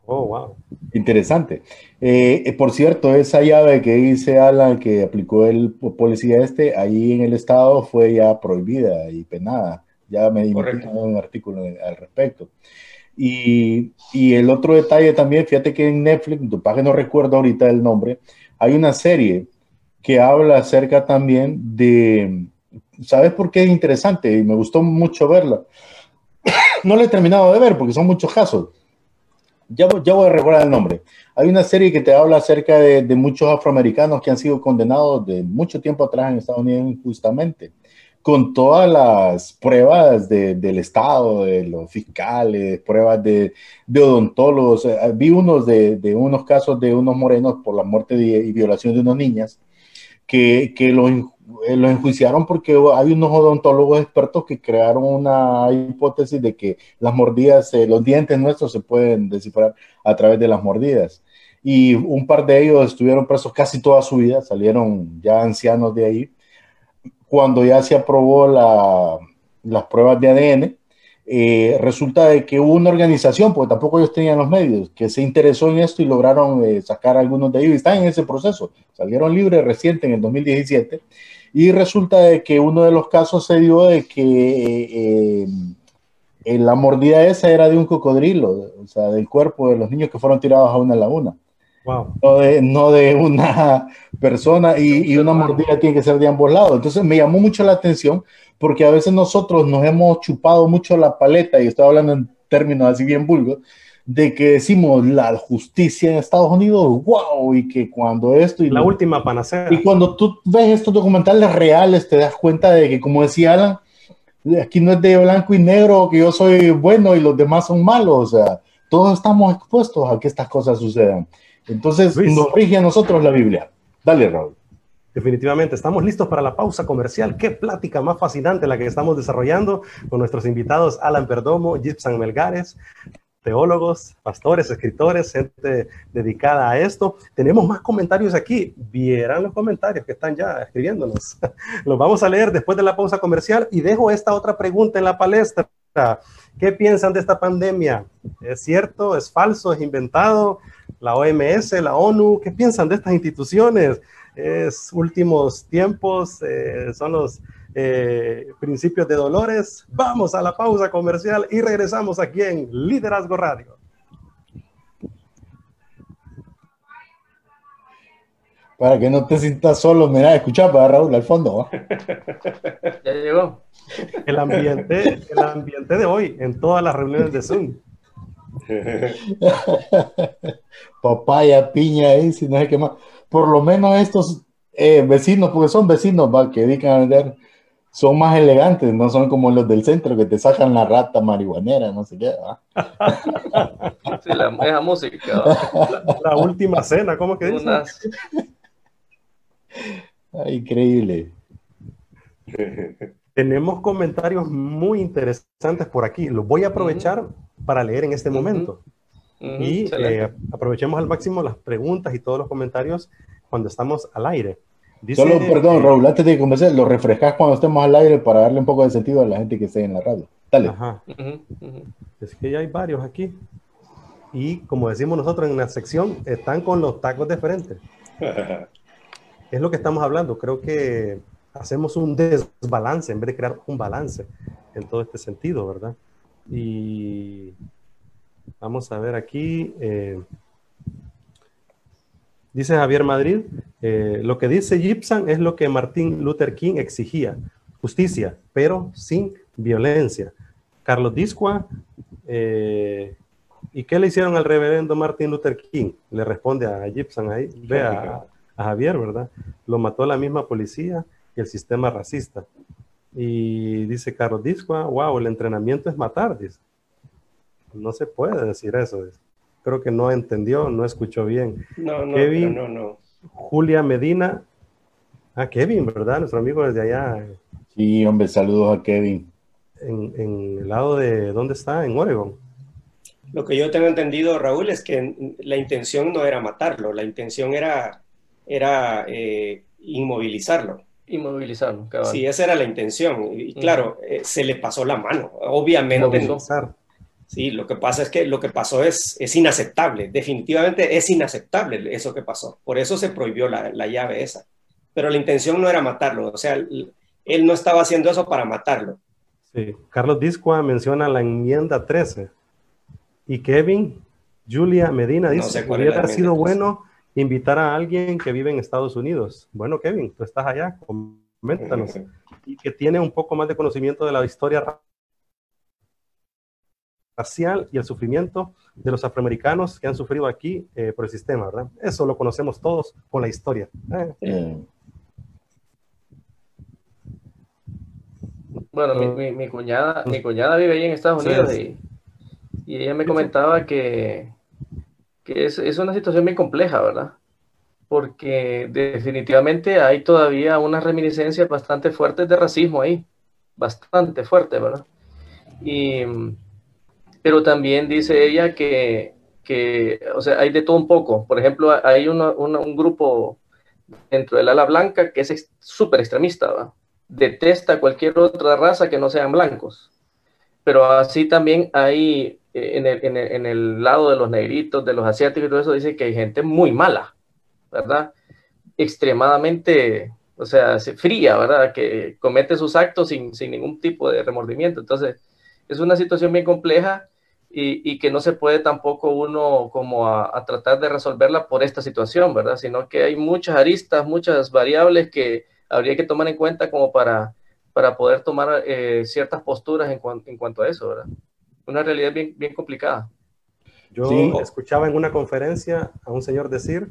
Oh, wow. Interesante. Eh, eh, por cierto, esa llave que dice Alan que aplicó el policía este, ahí en el estado fue ya prohibida y penada. Ya me di un artículo al respecto. Y, y, el otro detalle también, fíjate que en Netflix, tu página no recuerdo ahorita el nombre, hay una serie que habla acerca también de, ¿sabes por qué es interesante? Y me gustó mucho verla no lo he terminado de ver porque son muchos casos. Ya, ya voy a recordar el nombre. Hay una serie que te habla acerca de, muchos afroamericanos que han sido condenados de mucho tiempo atrás en Estados Unidos injustamente, con todas las pruebas del Estado, de los fiscales, pruebas de, odontólogos. Eh, vi unos de, unos casos de unos morenos por la muerte y violación de unas niñas, que, que los eh, enjuiciaron porque hay unos odontólogos expertos que crearon una hipótesis de que las mordidas, eh, los dientes nuestros se pueden descifrar a través de las mordidas. Y un par de ellos estuvieron presos casi toda su vida, salieron ya ancianos de ahí. Cuando ya se aprobó la, las pruebas de ADN, eh, resulta de que hubo una organización, porque tampoco ellos tenían los medios, que se interesó en esto y lograron sacar algunos de ellos están en ese proceso. Salieron libres reciente en el 2017 y resulta de que uno de los casos se dio de que eh, eh, la mordida esa era de un cocodrilo, o sea, del cuerpo de los niños que fueron tirados a una laguna. Wow. No, de, una persona y, una mordida tiene que ser de ambos lados. Entonces me llamó mucho la atención porque a veces nosotros nos hemos chupado mucho la paleta, y estoy hablando en términos así bien vulgos, de que decimos la justicia en Estados Unidos, wow, y que cuando esto... Y la última panacea. Y cuando tú ves estos documentales reales, te das cuenta de que, como decía Alan, aquí no es de blanco y negro, que yo soy bueno y los demás son malos, o sea, todos estamos expuestos a que estas cosas sucedan. Entonces, nos rige a nosotros la Biblia. Dale, Raúl. Definitivamente, estamos listos para la pausa comercial. Qué plática más fascinante la que estamos desarrollando con nuestros invitados Alan Perdomo, Gibson Melgares, teólogos, pastores, escritores, gente dedicada a esto. Tenemos más comentarios aquí. Vieran los comentarios que están ya escribiéndonos. <laughs> Los vamos a leer después de la pausa comercial y dejo esta otra pregunta en la palestra. ¿Qué piensan de esta pandemia? ¿Es cierto? ¿Es falso? ¿Es inventado? La OMS, la ONU, ¿qué piensan de estas instituciones? ¿Es últimos tiempos? Eh, ¿Son los eh, principios de dolores. Vamos a la pausa comercial y regresamos aquí en Liderazgo Radio. Para que no te sientas solo, mira, escucha para Raúl al fondo. Ya llegó. El ambiente, el ambiente de hoy en todas las reuniones de Zoom. <laughs> Papaya, piña, y si no sé qué más. Por lo menos estos eh, vecinos, porque son vecinos, va, que dedican a vender son más elegantes, no son como los del centro que te sacan la rata marihuanera, no sé qué. <laughs> Sí, la, esa música. La, última cena, ¿cómo que dice? increíble. <laughs> Tenemos comentarios muy interesantes por aquí. Los voy a aprovechar para leer en este momento. y eh, aprovechemos al máximo las preguntas y todos los comentarios cuando estamos al aire. Solo, perdón, Raúl, antes de comenzar, lo refrescas cuando estemos al aire para darle un poco de sentido a la gente que esté en la radio. Dale. Es que ya hay varios aquí. y como decimos nosotros en la sección, están con los tacos de frente. <laughs> es lo que estamos hablando. Creo que hacemos un desbalance en vez de crear un balance en todo este sentido, ¿verdad? Y vamos a ver aquí. Eh, dice Javier Madrid, eh, lo que dice Gibson es lo que Martin Luther King exigía, justicia, pero sin violencia. Carlos Discua, eh, ¿y qué le hicieron al reverendo Martin Luther King? Le responde a Gibson ahí, ve a, a Javier, ¿verdad? Lo mató la misma policía y el sistema racista. Y dice Carlos Discua, wow, el entrenamiento es matar, dice. No se puede decir eso. Creo que no entendió, no escuchó bien. No, no, Kevin, no, no. Julia Medina. Ah, Kevin, ¿verdad? Nuestro amigo desde allá. Sí, hombre, saludos a Kevin. En, en el lado de, ¿dónde está? En Oregon. Lo que yo tengo entendido, Raúl, es que la intención no era matarlo, la intención era, era eh, inmovilizarlo. Inmovilizarlo, Sí, esa era la intención. Y claro, eh, se le pasó la mano. Obviamente. Sí, lo que pasa es que lo que pasó es, es inaceptable. Definitivamente es inaceptable eso que pasó. Por eso se prohibió la, la llave esa. Pero la intención no era matarlo. O sea, él no estaba haciendo eso para matarlo. Sí. Carlos Discoa menciona la enmienda 13. Y Kevin, Julia Medina dice, no hubiera sido bueno invitar a alguien que vive en Estados Unidos. Bueno, Kevin, tú estás allá, coméntanos. <laughs> y que tiene un poco más de conocimiento de la historia racial y el sufrimiento de los afroamericanos que han sufrido aquí eh, por el sistema, ¿verdad? Eso lo conocemos todos por la historia. Eh. Bueno, mi, mi, cuñada, mi cuñada vive ahí en Estados Unidos y, y, ella me comentaba que, que es, es, una situación bien compleja, ¿verdad? Porque definitivamente hay todavía unas reminiscencias bastante fuertes de racismo ahí, bastante fuerte, ¿verdad? Y, pero también dice ella que, que, o sea, hay de todo un poco. Por ejemplo, hay un grupo dentro del ala blanca que es súper extremista, ¿verdad? detesta cualquier otra raza que no sean blancos. Pero así también hay en el, en, el, lado de los negritos, de los asiáticos y todo eso, dice que hay gente muy mala, ¿verdad? Extremadamente, o sea, fría, ¿verdad? Que comete sus actos sin, sin ningún tipo de remordimiento. Entonces, es una situación bien compleja y, y que no se puede tampoco uno como a, a, tratar de resolverla por esta situación, ¿verdad? Sino que hay muchas aristas, muchas variables que habría que tomar en cuenta como para, para poder tomar eh, ciertas posturas en, en cuanto a eso, ¿verdad? una realidad bien, bien complicada. Yo escuchaba en una conferencia a un señor decir,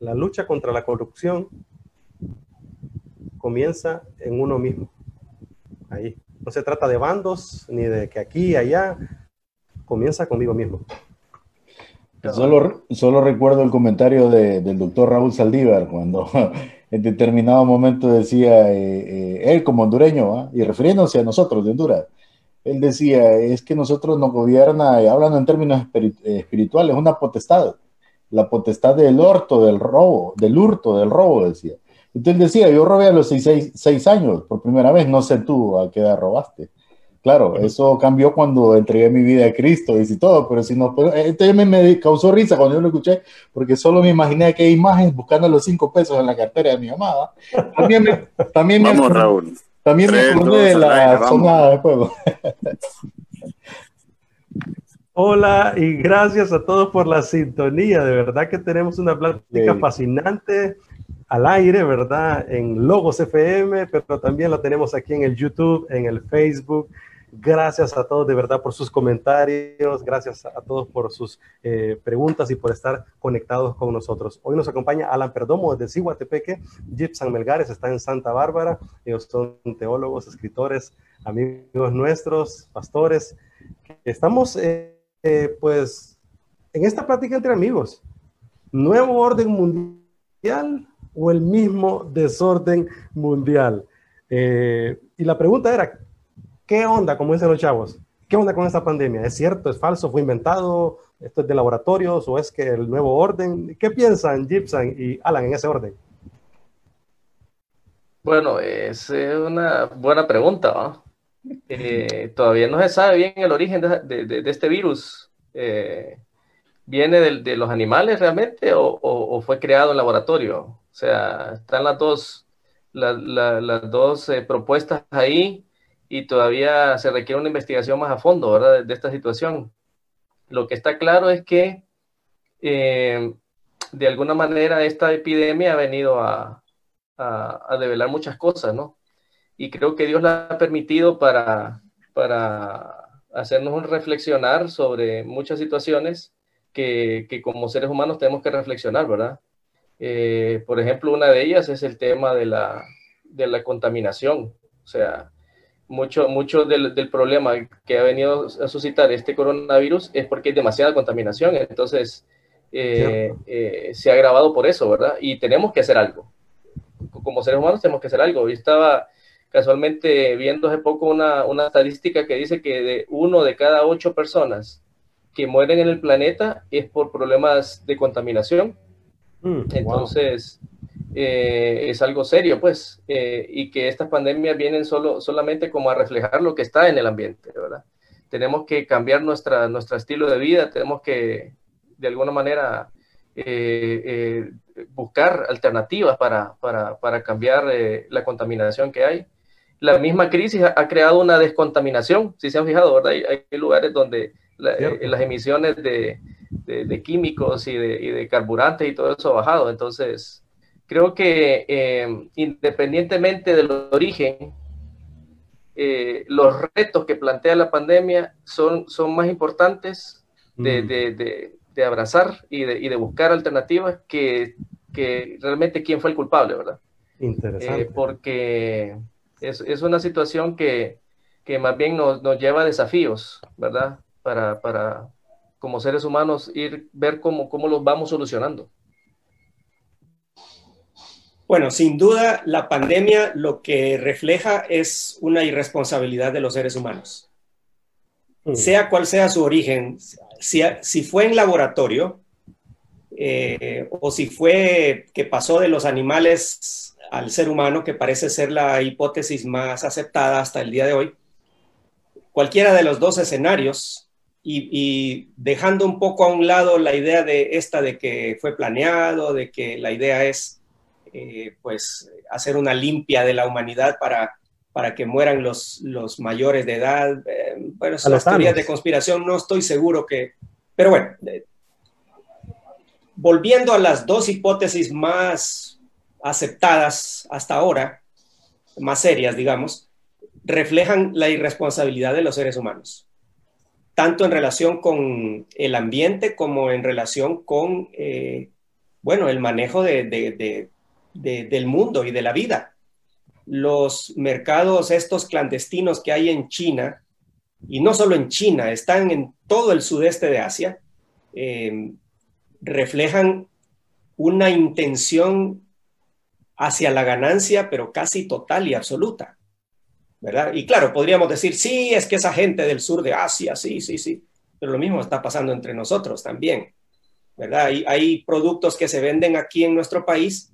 la lucha contra la corrupción comienza en uno mismo. Ahí. No se trata de bandos, ni de que aquí y allá, comienza conmigo mismo. Solo, solo recuerdo el comentario del doctor Raúl Saldívar cuando <laughs> en determinado momento decía, eh, eh, él como hondureño, y refiriéndose a nosotros de Honduras, él decía, es que nosotros nos gobierna, hablando en términos eh, espirituales, una potestad, la potestad del hurto, del robo, del hurto, del robo, decía. Entonces decía, yo robé a los seis, años por primera vez, no sé tú a qué edad robaste. Claro, eso cambió cuando entregué mi vida a Cristo y todo, pero si no, este me, me, causó risa cuando yo lo escuché, porque solo me imaginé aquella imagen buscando los cinco pesos en la cartera de mi amada. También me, también Vamos, Raúl. También me acordé de la zona de juego. Hola y gracias a todos por la sintonía. De verdad que tenemos una plática fascinante al aire, ¿verdad? En Logos FM, pero también la tenemos aquí en el YouTube, en el Facebook, Gracias a todos de verdad por sus comentarios, gracias a todos por sus eh, preguntas y por estar conectados con nosotros. Hoy nos acompaña Alan Perdomo desde Cihuatepeque, Gibson Melgares está en Santa Bárbara, ellos son teólogos, escritores, amigos nuestros, pastores. Estamos eh, eh, pues en esta plática entre amigos. ¿Nuevo orden mundial o el mismo desorden mundial? y la pregunta era, ¿Qué onda, como dicen los chavos? ¿Qué onda con esta pandemia? ¿Es cierto? ¿Es falso? ¿Fue inventado? ¿Esto es de laboratorios o es que el nuevo orden? ¿Qué piensan Gibson y Alan en ese orden? Bueno, es una buena pregunta. Eh, todavía no se sabe bien el origen de, este virus. Eh, ¿viene de, los animales realmente o, fue creado en laboratorio? O sea, están las dos, las dos eh, propuestas ahí y todavía se requiere una investigación más a fondo, ¿verdad? De, esta situación. Lo que está claro es que eh, de alguna manera esta epidemia ha venido a, a, develar muchas cosas, ¿no? Y creo que Dios la ha permitido para, para hacernos reflexionar sobre muchas situaciones que, que, como seres humanos tenemos que reflexionar, ¿verdad? Eh, por ejemplo, una de ellas es el tema de la, de la contaminación. O sea, mucho, mucho del, del, problema que ha venido a suscitar este coronavirus es porque hay demasiada contaminación. Entonces, eh, eh, se ha agravado por eso, ¿verdad? Y tenemos que hacer algo. Como seres humanos tenemos que hacer algo. Yo estaba casualmente viendo hace poco una, una estadística que dice que de uno de cada ocho personas que mueren en el planeta es por problemas de contaminación. Mm, Entonces, eh, es algo serio, pues, y que estas pandemias vienen solo, solamente como a reflejar lo que está en el ambiente, ¿verdad? Tenemos que cambiar nuestra, nuestro estilo de vida, tenemos que de alguna manera eh, eh, buscar alternativas para, para, para cambiar eh, la contaminación que hay. La misma crisis ha, creado una descontaminación, si se han fijado, ¿verdad? Hay, lugares donde las emisiones de, de, químicos y de, y de, carburantes y todo eso ha bajado. Entonces, creo que independientemente del origen, los retos que plantea la pandemia son, son más importantes de, mm de abrazar y de, y de buscar alternativas que, que, realmente quién fue el culpable, ¿verdad? Interesante. Eh, porque es, es, una situación que, que más bien nos, nos, lleva a desafíos, ¿verdad? Para, para, como seres humanos, ir, ver cómo, cómo los vamos solucionando. Bueno, sin duda, la pandemia lo que refleja es una irresponsabilidad de los seres humanos. Mm. Sea cual sea su origen, si, fue en laboratorio eh, o si fue que pasó de los animales al ser humano, que parece ser la hipótesis más aceptada hasta el día de hoy, cualquiera de los dos escenarios, y, dejando un poco a un lado la idea de esta de que fue planeado, de que la idea es eh, pues hacer una limpia de la humanidad para para que mueran los, los mayores de edad. Eh, bueno, son las teorías de conspiración, no estoy seguro que... Pero bueno, eh, volviendo a las dos hipótesis más aceptadas hasta ahora, más serias, digamos, reflejan la irresponsabilidad de los seres humanos, tanto en relación con el ambiente como en relación con, eh, bueno, el manejo de, del mundo y de la vida los mercados estos clandestinos que hay en China, y no solo en China, están en todo el sudeste de Asia, em, reflejan una intención hacia la ganancia, pero casi total y absoluta. ¿verdad? Y claro, podríamos decir, sí, es que esa gente del sur de Asia, sí, sí, sí, pero lo mismo está pasando entre nosotros también, ¿verdad? Hay, hay productos que se venden aquí en nuestro país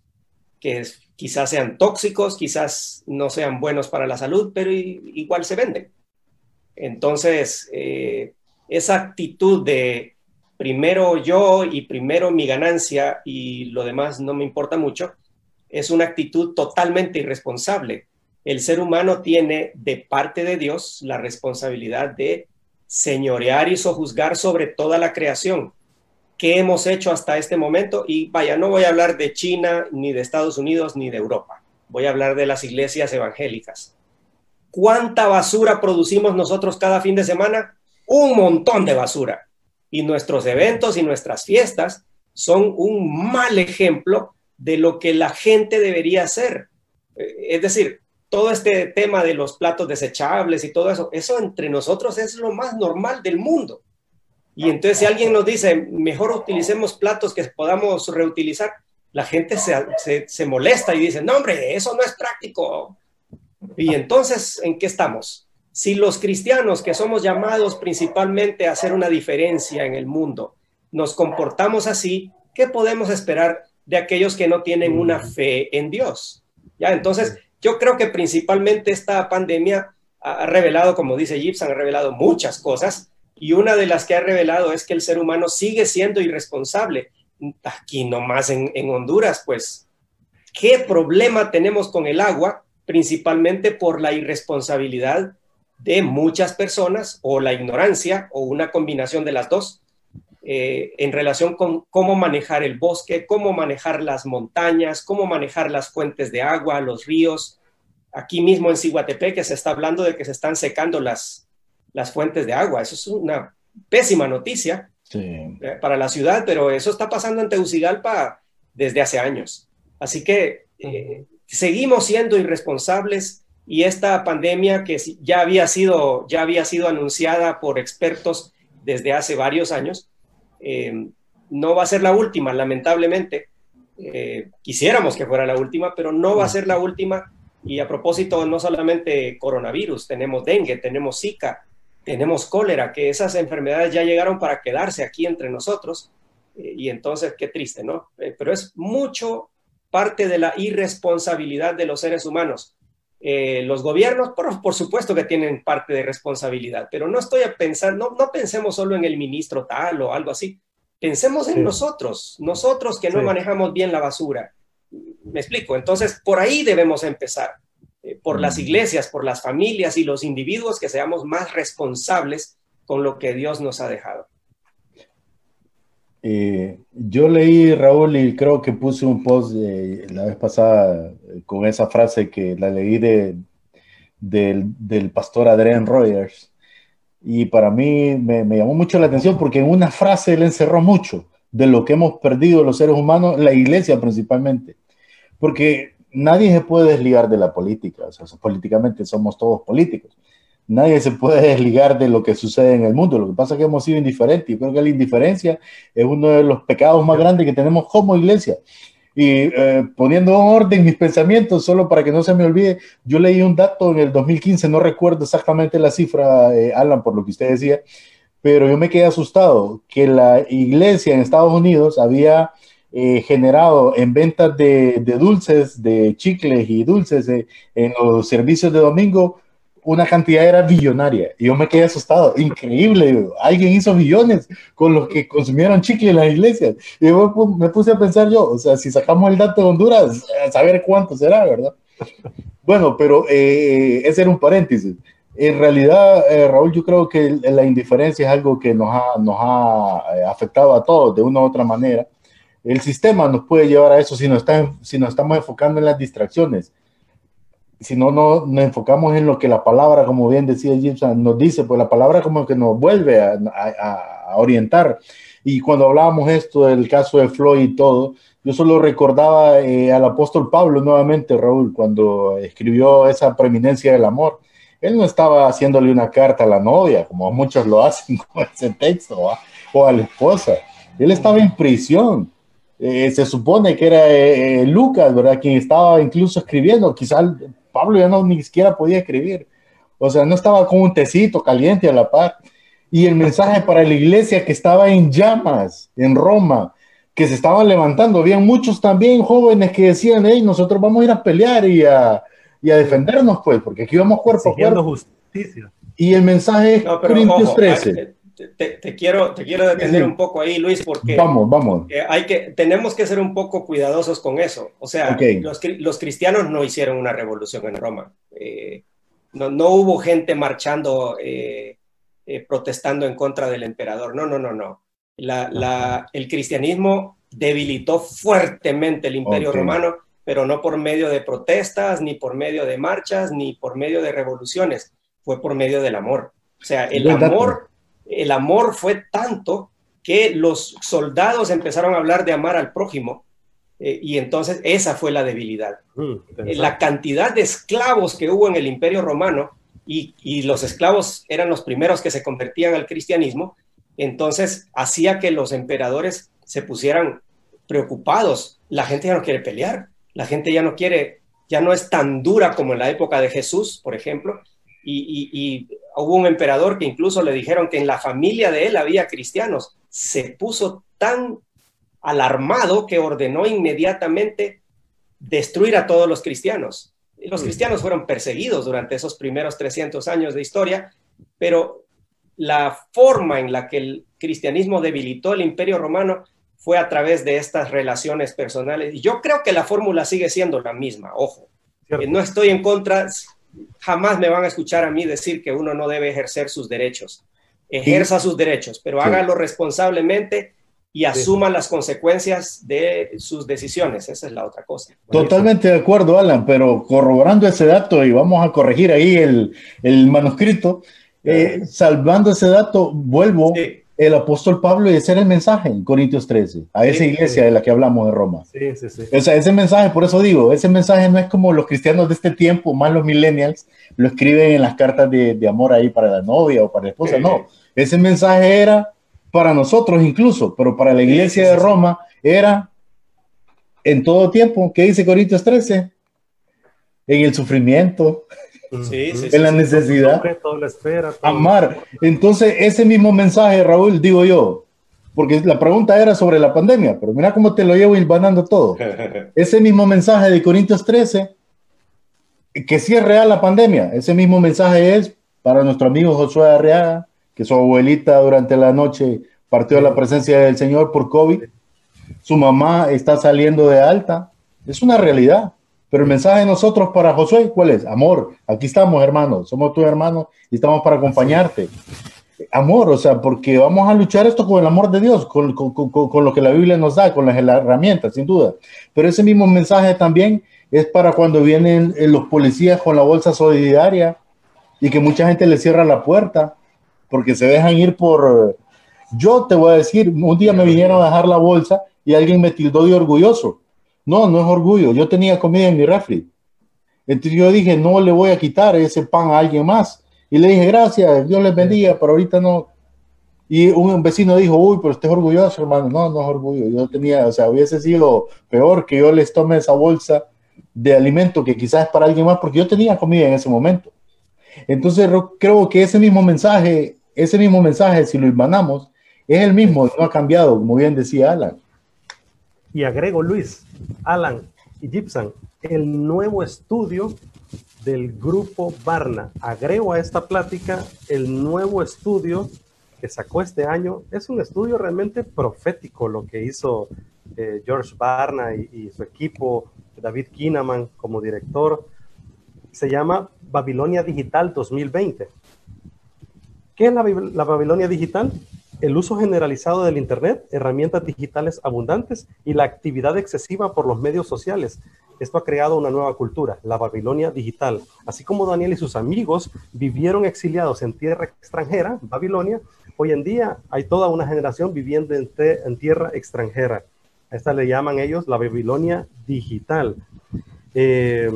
que quizás sean tóxicos, quizás no sean buenos para la salud, pero igual se venden. Entonces, eh, esa actitud de primero yo y primero mi ganancia y lo demás no me importa mucho, es una actitud totalmente irresponsable. El ser humano tiene de parte de Dios la responsabilidad de señorear y sojuzgar sobre toda la creación qué hemos hecho hasta este momento. Y vaya, no voy a hablar de China, ni de Estados Unidos, ni de Europa. Voy a hablar de las iglesias evangélicas. ¿Cuánta basura producimos nosotros cada fin de semana? Un montón de basura. Y nuestros eventos y nuestras fiestas son un mal ejemplo de lo que la gente debería hacer. Eh, es decir, todo este tema de los platos desechables y todo eso, eso entre nosotros es lo más normal del mundo. Y entonces si alguien nos dice, mejor utilicemos platos que podamos reutilizar, la gente se, se, molesta y dice, no hombre, eso no es práctico. Y entonces, ¿en qué estamos? Si los cristianos que somos llamados principalmente a hacer una diferencia en el mundo, nos comportamos así, ¿qué podemos esperar de aquellos que no tienen una fe en Dios? Ya, entonces, yo creo que principalmente esta pandemia ha revelado, como dice Gibson, ha revelado muchas cosas, y una de las que ha revelado es que el ser humano sigue siendo irresponsable. Aquí nomás en, en Honduras, pues, ¿qué problema tenemos con el agua? Principalmente por la irresponsabilidad de muchas personas o la ignorancia o una combinación de las dos eh, en relación con cómo manejar el bosque, cómo manejar las montañas, cómo manejar las fuentes de agua, los ríos. Aquí mismo en que se está hablando de que se están secando las, las fuentes de agua. Eso es una pésima noticia eh, para la ciudad, pero eso está pasando en Tegucigalpa desde hace años. Así que eh, seguimos siendo irresponsables y esta pandemia que ya había sido, ya había sido anunciada por expertos desde hace varios años, eh, no va a ser la última, lamentablemente. Eh, quisiéramos que fuera la última, pero no va a ser la última. Y a propósito, no solamente coronavirus, tenemos dengue, tenemos zika, tenemos cólera, que esas enfermedades ya llegaron para quedarse aquí entre nosotros. Eh, y entonces, qué triste, ¿no? pero es mucho parte de la irresponsabilidad de los seres humanos. los gobiernos, por, por, supuesto que tienen parte de responsabilidad, pero no estoy a pensar, no, no pensemos solo en el ministro tal o algo así. Pensemos en nosotros, nosotros que no manejamos bien la basura. Me explico. Entonces, por ahí debemos empezar. Eh, por las mm. iglesias, por las familias y los individuos que seamos más responsables con lo que Dios nos ha dejado. Eh, yo leí, Raúl, y creo que puse un post la vez pasada eh, con esa frase que la leí de, del, del pastor Adrian Rogers, y para mí me, llamó mucho la atención porque en una frase él encerró mucho de lo que hemos perdido los seres humanos, la iglesia principalmente, porque nadie se puede desligar de la política, o sea, políticamente somos todos políticos, nadie se puede <laughs> desligar de lo que sucede en el mundo, lo que pasa es que hemos sido indiferentes, y creo que la indiferencia es uno de los pecados más grandes que tenemos como iglesia, y eh, poniendo en orden mis pensamientos, solo para que no se me olvide, yo leí un dato en el 2015, no recuerdo exactamente la cifra, eh, Alan, por lo que usted decía, pero yo me quedé asustado que la iglesia en Estados Unidos había eh, generado en ventas de, dulces, de chicles y dulces en los servicios de domingo una cantidad era billonaria. Y yo me quedé asustado. Increíble. Alguien hizo billones con los que consumieron chicle en las iglesias. Y yo me puse a pensar yo, o sea, si sacamos el dato de Honduras, a saber cuánto será, ¿verdad? Bueno, pero eh, ese era un paréntesis. En realidad, eh, Raúl, yo creo que la indiferencia es algo que nos ha, nos ha eh, afectado a todos de una u otra manera. El sistema nos puede llevar a eso si nos, está, si nos estamos enfocando en las distracciones si no, no nos enfocamos en lo que la palabra, como bien decía Gibson, nos dice, pues la palabra como que nos vuelve a, orientar. Y cuando hablábamos esto del caso de Floyd y todo, yo solo recordaba eh, al apóstol Pablo nuevamente, Raúl, cuando escribió esa preeminencia del amor. Él no estaba haciéndole una carta a la novia, como muchos lo hacen <laughs> con ese texto, o a la esposa. Él estaba en prisión. Eh, se supone que era eh, Lucas, ¿verdad? Quien estaba incluso escribiendo, quizás Pablo ya no ni siquiera podía escribir. O sea, no estaba con un tecito caliente a la par. Y el mensaje para la iglesia que estaba en llamas en Roma, que se estaban levantando. Habían muchos también jóvenes que decían, hey, nosotros vamos a ir a pelear y a, y a defendernos, pues, porque aquí vamos cuerpo a cuerpo. justicia. Y el mensaje es Corintios 13 te, quiero, te quiero detener un poco ahí, Luis, porque vamos, vamos. hay que, tenemos que ser un poco cuidadosos con eso. O sea, los, cristianos no hicieron una revolución en Roma. Eh, no, no, hubo gente marchando, eh, eh, protestando en contra del emperador. No, no, no, no. La, la, el cristianismo debilitó fuertemente el imperio romano, pero no por medio de protestas, ni por medio de marchas, ni por medio de revoluciones. Fue por medio del amor. O sea, el amor el amor fue tanto que los soldados empezaron a hablar de amar al prójimo eh, y entonces esa fue la debilidad. Mm, eh, la cantidad de esclavos que hubo en el imperio romano y, los esclavos eran los primeros que se convertían al cristianismo, entonces hacía que los emperadores se pusieran preocupados. La gente ya no quiere pelear, la gente ya no quiere, ya no es tan dura como en la época de Jesús, por ejemplo, y, hubo un emperador que incluso le dijeron que en la familia de él había cristianos. Se puso tan alarmado que ordenó inmediatamente destruir a todos los cristianos. Los cristianos fueron perseguidos durante esos primeros 300 años de historia, pero la forma en la que el cristianismo debilitó el imperio romano fue a través de estas relaciones personales. Y yo creo que la fórmula sigue siendo la misma, ojo. No estoy en contra, jamás me van a escuchar a mí decir que uno no debe ejercer sus derechos. Ejerza sus derechos, pero hágalo responsablemente y asuma las consecuencias de sus decisiones. Esa es la otra cosa. Totalmente de acuerdo, Alan, pero corroborando ese dato y vamos a corregir ahí el, el manuscrito, eh, salvando ese dato, vuelvo. El apóstol Pablo y ese era el mensaje en Corintios 13, a esa iglesia de la que hablamos de Roma. Sí, sí, sí. O sea, ese mensaje, por eso digo, ese mensaje no es como los cristianos de este tiempo, más los millennials, lo escriben en las cartas de, de amor ahí para la novia o para la esposa. No, ese mensaje era para nosotros incluso, pero para la iglesia de Roma era en todo tiempo. ¿Qué dice Corintios 13? En el sufrimiento, en la necesidad, amar. Entonces, ese mismo mensaje, Raúl, digo yo, porque la pregunta era sobre la pandemia, pero mira cómo te lo llevo hilvanando todo. <laughs> Ese mismo mensaje de Corintios 13, que sí es real la pandemia, ese mismo mensaje es para nuestro amigo Josué Arriaga, que su abuelita durante la noche partió a la presencia del Señor por COVID. Su mamá está saliendo de alta. Es una realidad. Pero el mensaje de nosotros para Josué, ¿cuál es? Amor, aquí estamos, hermanos, somos tus hermanos y estamos para acompañarte. Amor, o sea, porque vamos a luchar esto con el amor de Dios, con, con, con, lo que la Biblia nos da, con las herramientas, sin duda. Pero ese mismo mensaje también es para cuando vienen eh, los policías con la bolsa solidaria y que mucha gente le cierra la puerta porque se dejan ir por... Yo te voy a decir, un día me vinieron a dejar la bolsa y alguien me tildó de orgulloso. No, no es orgullo, yo tenía comida en mi refri. Entonces yo dije, no le voy a quitar ese pan a alguien más. Y le dije, gracias, Dios les bendiga, pero ahorita no. Y un vecino dijo, uy, pero usted es orgulloso, hermano. No, no es orgullo. Yo tenía, o sea, hubiese sido peor que yo les tome esa bolsa de alimento que quizás es para alguien más, porque yo tenía comida en ese momento. Entonces creo que ese mismo mensaje ese mismo mensaje, si lo hermanamos, es el mismo, no ha cambiado, como bien decía Alan. Y agrego Luis, Alan y Gibson, el nuevo estudio del grupo Barna. Agrego a esta plática el nuevo estudio que sacó este año. Es un estudio realmente profético lo que hizo eh, George Barna y, y, su equipo, David Kinaman como director. Se llama Babilonia Digital 2020. ¿Qué es la, Babilonia digital? El uso generalizado del Internet, herramientas digitales abundantes y la actividad excesiva por los medios sociales. Esto ha creado una nueva cultura, la Babilonia digital. Así como Daniel y sus amigos vivieron exiliados en tierra extranjera, Babilonia, hoy en día hay toda una generación viviendo en, tierra extranjera. A esta le llaman ellos la Babilonia digital. Eh,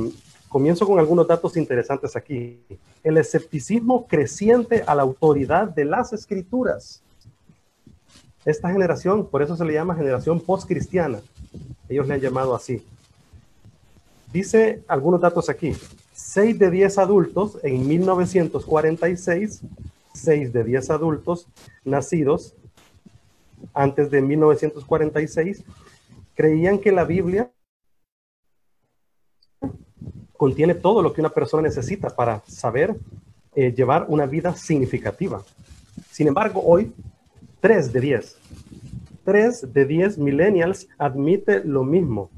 comienzo con algunos datos interesantes aquí el escepticismo creciente a la autoridad de las escrituras. Esta generación, por eso se le llama generación postcristiana. Ellos le han llamado así. Dice algunos datos aquí. 6 de 10 adultos en 1946, 6 de 10 adultos nacidos antes de 1946, creían que la Biblia contiene todo lo que una persona necesita para saber eh, llevar una vida significativa. Sin embargo, hoy, 3 de 10, 3 de 10 millennials admite lo mismo.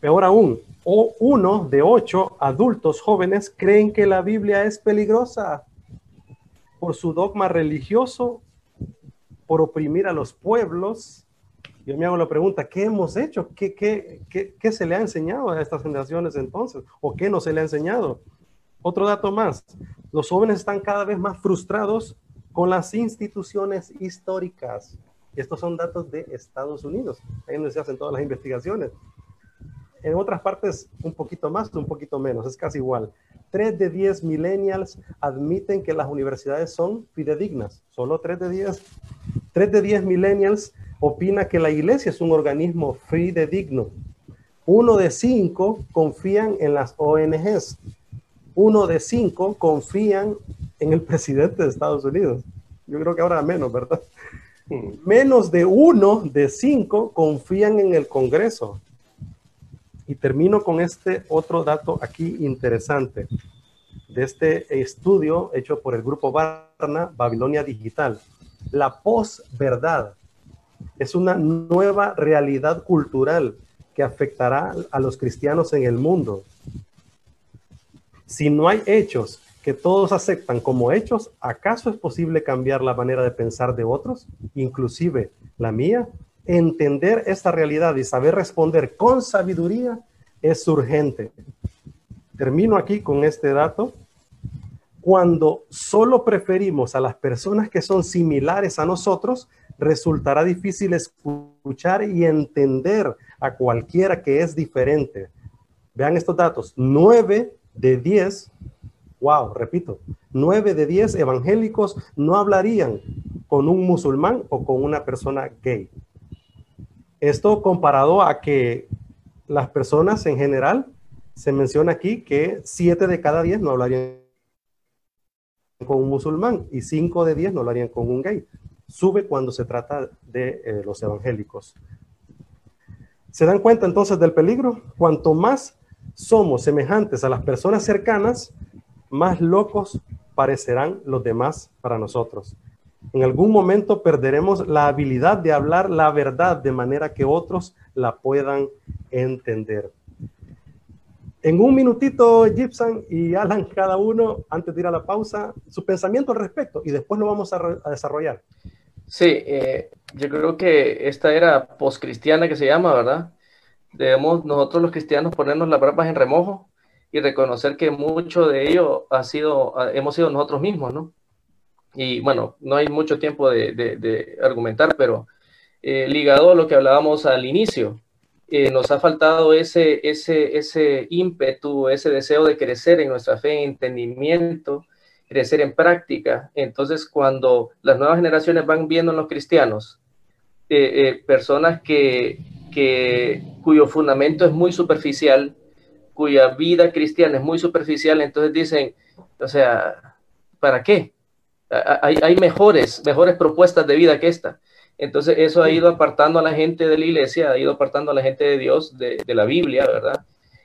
Peor aún, o uno de ocho adultos jóvenes creen que la Biblia es peligrosa por su dogma religioso, por oprimir a los pueblos, yo me hago la pregunta, ¿qué hemos hecho? ¿Qué, qué, qué, se le ha enseñado a estas generaciones entonces? ¿O qué no se le ha enseñado? Otro dato más, los jóvenes están cada vez más frustrados con las instituciones históricas. Estos son datos de Estados Unidos, ahí donde se hacen todas las investigaciones. En otras partes, un poquito más, un poquito menos, es casi igual. Tres de diez millennials admiten que las universidades son fidedignas, solo tres de diez. Tres de diez millennials opina que la iglesia es un organismo fidedigno. Uno de cinco confían en las ONGs. Uno de cinco confían en el <laughs> presidente de Estados Unidos. Yo creo que ahora menos, ¿verdad? Menos de uno de cinco confían en el Congreso. Y termino con este otro dato aquí interesante. de este estudio hecho por el grupo Barna, Babilonia Digital. La posverdad es una nueva realidad cultural que afectará a los cristianos en el mundo. Si no hay hechos que todos aceptan como hechos, ¿acaso es posible cambiar la manera de pensar de otros, inclusive la mía? Entender esta realidad y saber responder con sabiduría es urgente. Termino aquí con este dato. Cuando solo preferimos a las personas que son similares a nosotros, resultará difícil escuchar y entender a cualquiera que es diferente. Vean estos datos. 9 de 10, wow, repito, 9 de 10 evangélicos no hablarían con un musulmán o con una persona gay. Esto comparado a que las personas en general, se menciona aquí que 7 de cada 10 no hablarían con un musulmán y 5 de 10 no hablarían con un gay. Sube cuando se trata de eh, los evangélicos. ¿Se dan cuenta entonces del peligro? Cuanto más somos semejantes a las personas cercanas, más locos parecerán los demás para nosotros. En algún momento perderemos la habilidad de hablar la verdad de manera que otros la puedan entender. En un minutito, Gibson y Alan, cada uno, antes de ir a la pausa, su pensamiento al respecto y después lo vamos a, desarrollar. Sí, eh, yo creo que esta era poscristiana que se llama, ¿verdad? Debemos nosotros los cristianos ponernos las barbas en remojo y reconocer que mucho de ello ha sido, hemos sido nosotros mismos, ¿no? Y bueno, no hay mucho tiempo de, argumentar, pero eh, ligado a lo que hablábamos al inicio, eh, nos ha faltado ese, ese, ese ímpetu, ese deseo de crecer en nuestra fe, entendimiento, crecer en práctica. Entonces, cuando las nuevas generaciones van viendo en los cristianos eh, personas que, que, cuyo fundamento es muy superficial, cuya vida cristiana es muy superficial, entonces dicen, o sea, ¿para qué? hay, mejores, mejores propuestas de vida que esta. Entonces eso ha ido apartando a la gente de la iglesia, ha ido apartando a la gente de Dios, de, la Biblia, ¿verdad?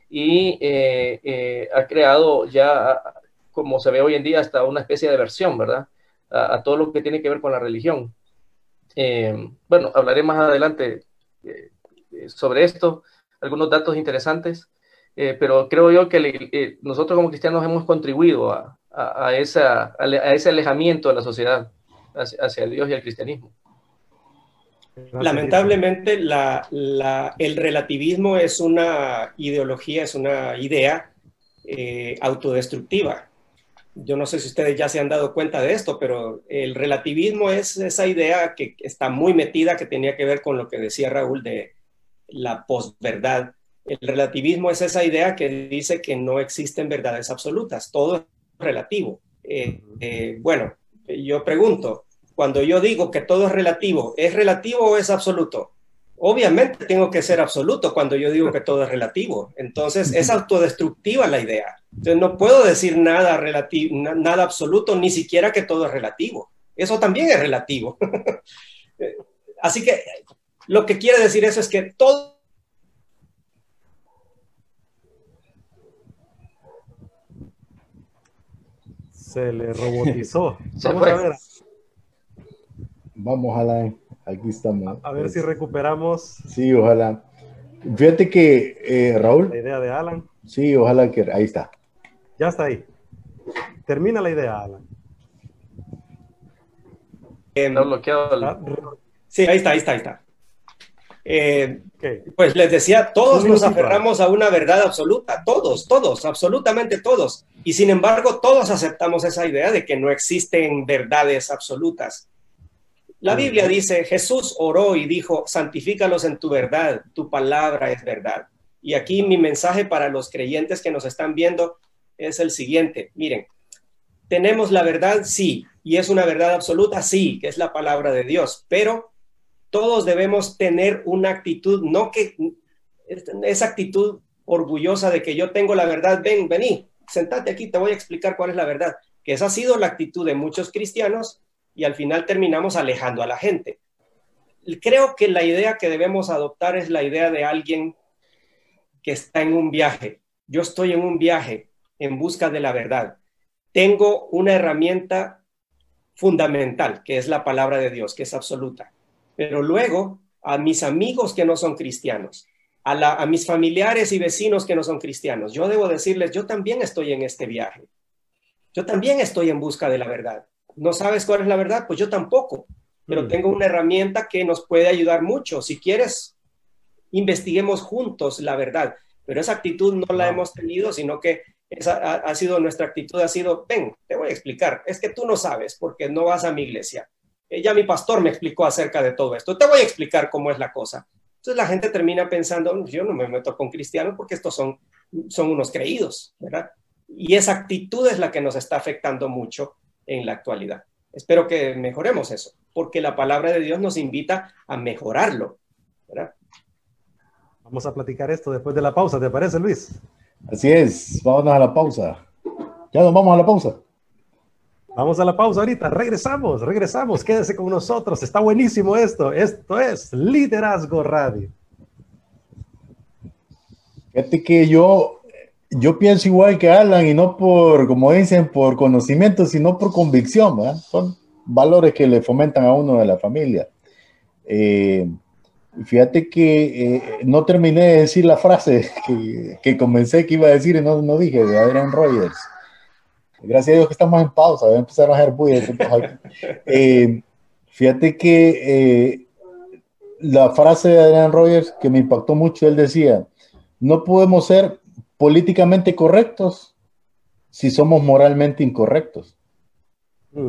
Y eh, eh, ha creado ya, como se ve hoy en día, hasta una especie de versión, ¿verdad? A, todo lo que tiene que ver con la religión. Eh, bueno, hablaré más adelante sobre esto, algunos datos interesantes, pero creo yo que nosotros como cristianos hemos contribuido a, a, esa, a, ese alejamiento de la sociedad hacia, Dios y el cristianismo. Lamentablemente, el relativismo es una ideología, es una idea eh, autodestructiva. Yo no sé si ustedes ya se han dado cuenta de esto, pero el relativismo es esa idea que está muy metida, que tenía que ver con lo que decía Raúl de la posverdad. El relativismo es esa idea que dice que no existen verdades absolutas, todo relativo. Eh, eh, bueno, yo pregunto, cuando yo digo que todo es relativo, ¿es relativo o es absoluto? Obviamente tengo que ser absoluto cuando yo digo que todo es relativo. Entonces es autodestructiva la idea. Entonces no puedo decir nada relativo, nada absoluto, ni siquiera que todo es relativo. Eso también es relativo. <laughs> Así que lo que quiere decir eso es que todo Se le robotizó. <laughs> Vamos a ver. Vamos, ojalá. Aquí estamos. A, ver si recuperamos. Sí, ojalá. Fíjate que, eh, Raúl. La idea de Alan. Sí, ojalá que. Ahí está. Ya está ahí. Termina la idea, Alan. Está bloqueado. Ah, sí, ahí está, ahí está, ahí está. Eh, pues les decía, todos nos aferramos a una verdad absoluta, todos, todos, absolutamente todos. Y sin embargo, todos aceptamos esa idea de que no existen verdades absolutas. La Biblia dice, Jesús oró y dijo, santifícalos en tu verdad, tu palabra es verdad. Y aquí mi mensaje para los creyentes que nos están viendo es el siguiente. Miren, tenemos la verdad, sí, y es una verdad absoluta, sí, que es la palabra de Dios, pero todos debemos tener una actitud, no que esa actitud orgullosa de que yo tengo la verdad, ven, vení, sentate aquí, te voy a explicar cuál es la verdad, que esa ha sido la actitud de muchos cristianos y al final terminamos alejando a la gente. Creo que la idea que debemos adoptar es la idea de alguien que está en un viaje. Yo estoy en un viaje en busca de la verdad. tengo una herramienta fundamental, que es la palabra de Dios, que es absoluta. Pero luego, a mis amigos que no son cristianos, a, mis familiares y vecinos que no son cristianos, yo debo decirles, yo también estoy en este viaje. Yo también estoy en busca de la verdad. ¿No sabes cuál es la verdad? Pues yo tampoco, pero mm. tengo una herramienta que nos puede ayudar mucho. Si quieres, investiguemos juntos la verdad. Pero esa actitud no la hemos tenido, sino que esa ha, sido nuestra actitud, ha sido, ven, te voy a explicar, es que tú no sabes porque no vas a mi iglesia. Eh, ya mi pastor me explicó acerca de todo esto, te voy a explicar cómo es la cosa. Entonces la gente termina pensando, yo no me meto con cristianos porque estos son, son unos creídos, ¿verdad? Y esa actitud es la que nos está afectando mucho en la actualidad. Espero que mejoremos eso, porque la palabra de Dios nos invita a mejorarlo, ¿verdad? Vamos a platicar esto después de la pausa, ¿te parece, Luis? Así es, vámonos a la pausa. Ya nos vamos a la pausa. Vamos a la pausa ahorita, regresamos, regresamos, quédese con nosotros, está buenísimo esto, esto es Liderazgo Radio. Fíjate que yo, yo pienso igual que Alan y no por, como dicen, por conocimiento, sino por convicción, ¿verdad? Son valores que le fomentan a uno de la familia. Eh, Fíjate que eh, no terminé de decir la frase <laughs> que, que, comencé que iba a decir y no, no dije, de Adrian Rogers. Gracias a Dios que estamos en pausa, voy a empezar a hacer bulla. <laughs> Eh, fíjate que eh, la frase de Adrian Rogers que me impactó mucho, él decía, no podemos ser políticamente correctos si somos moralmente incorrectos.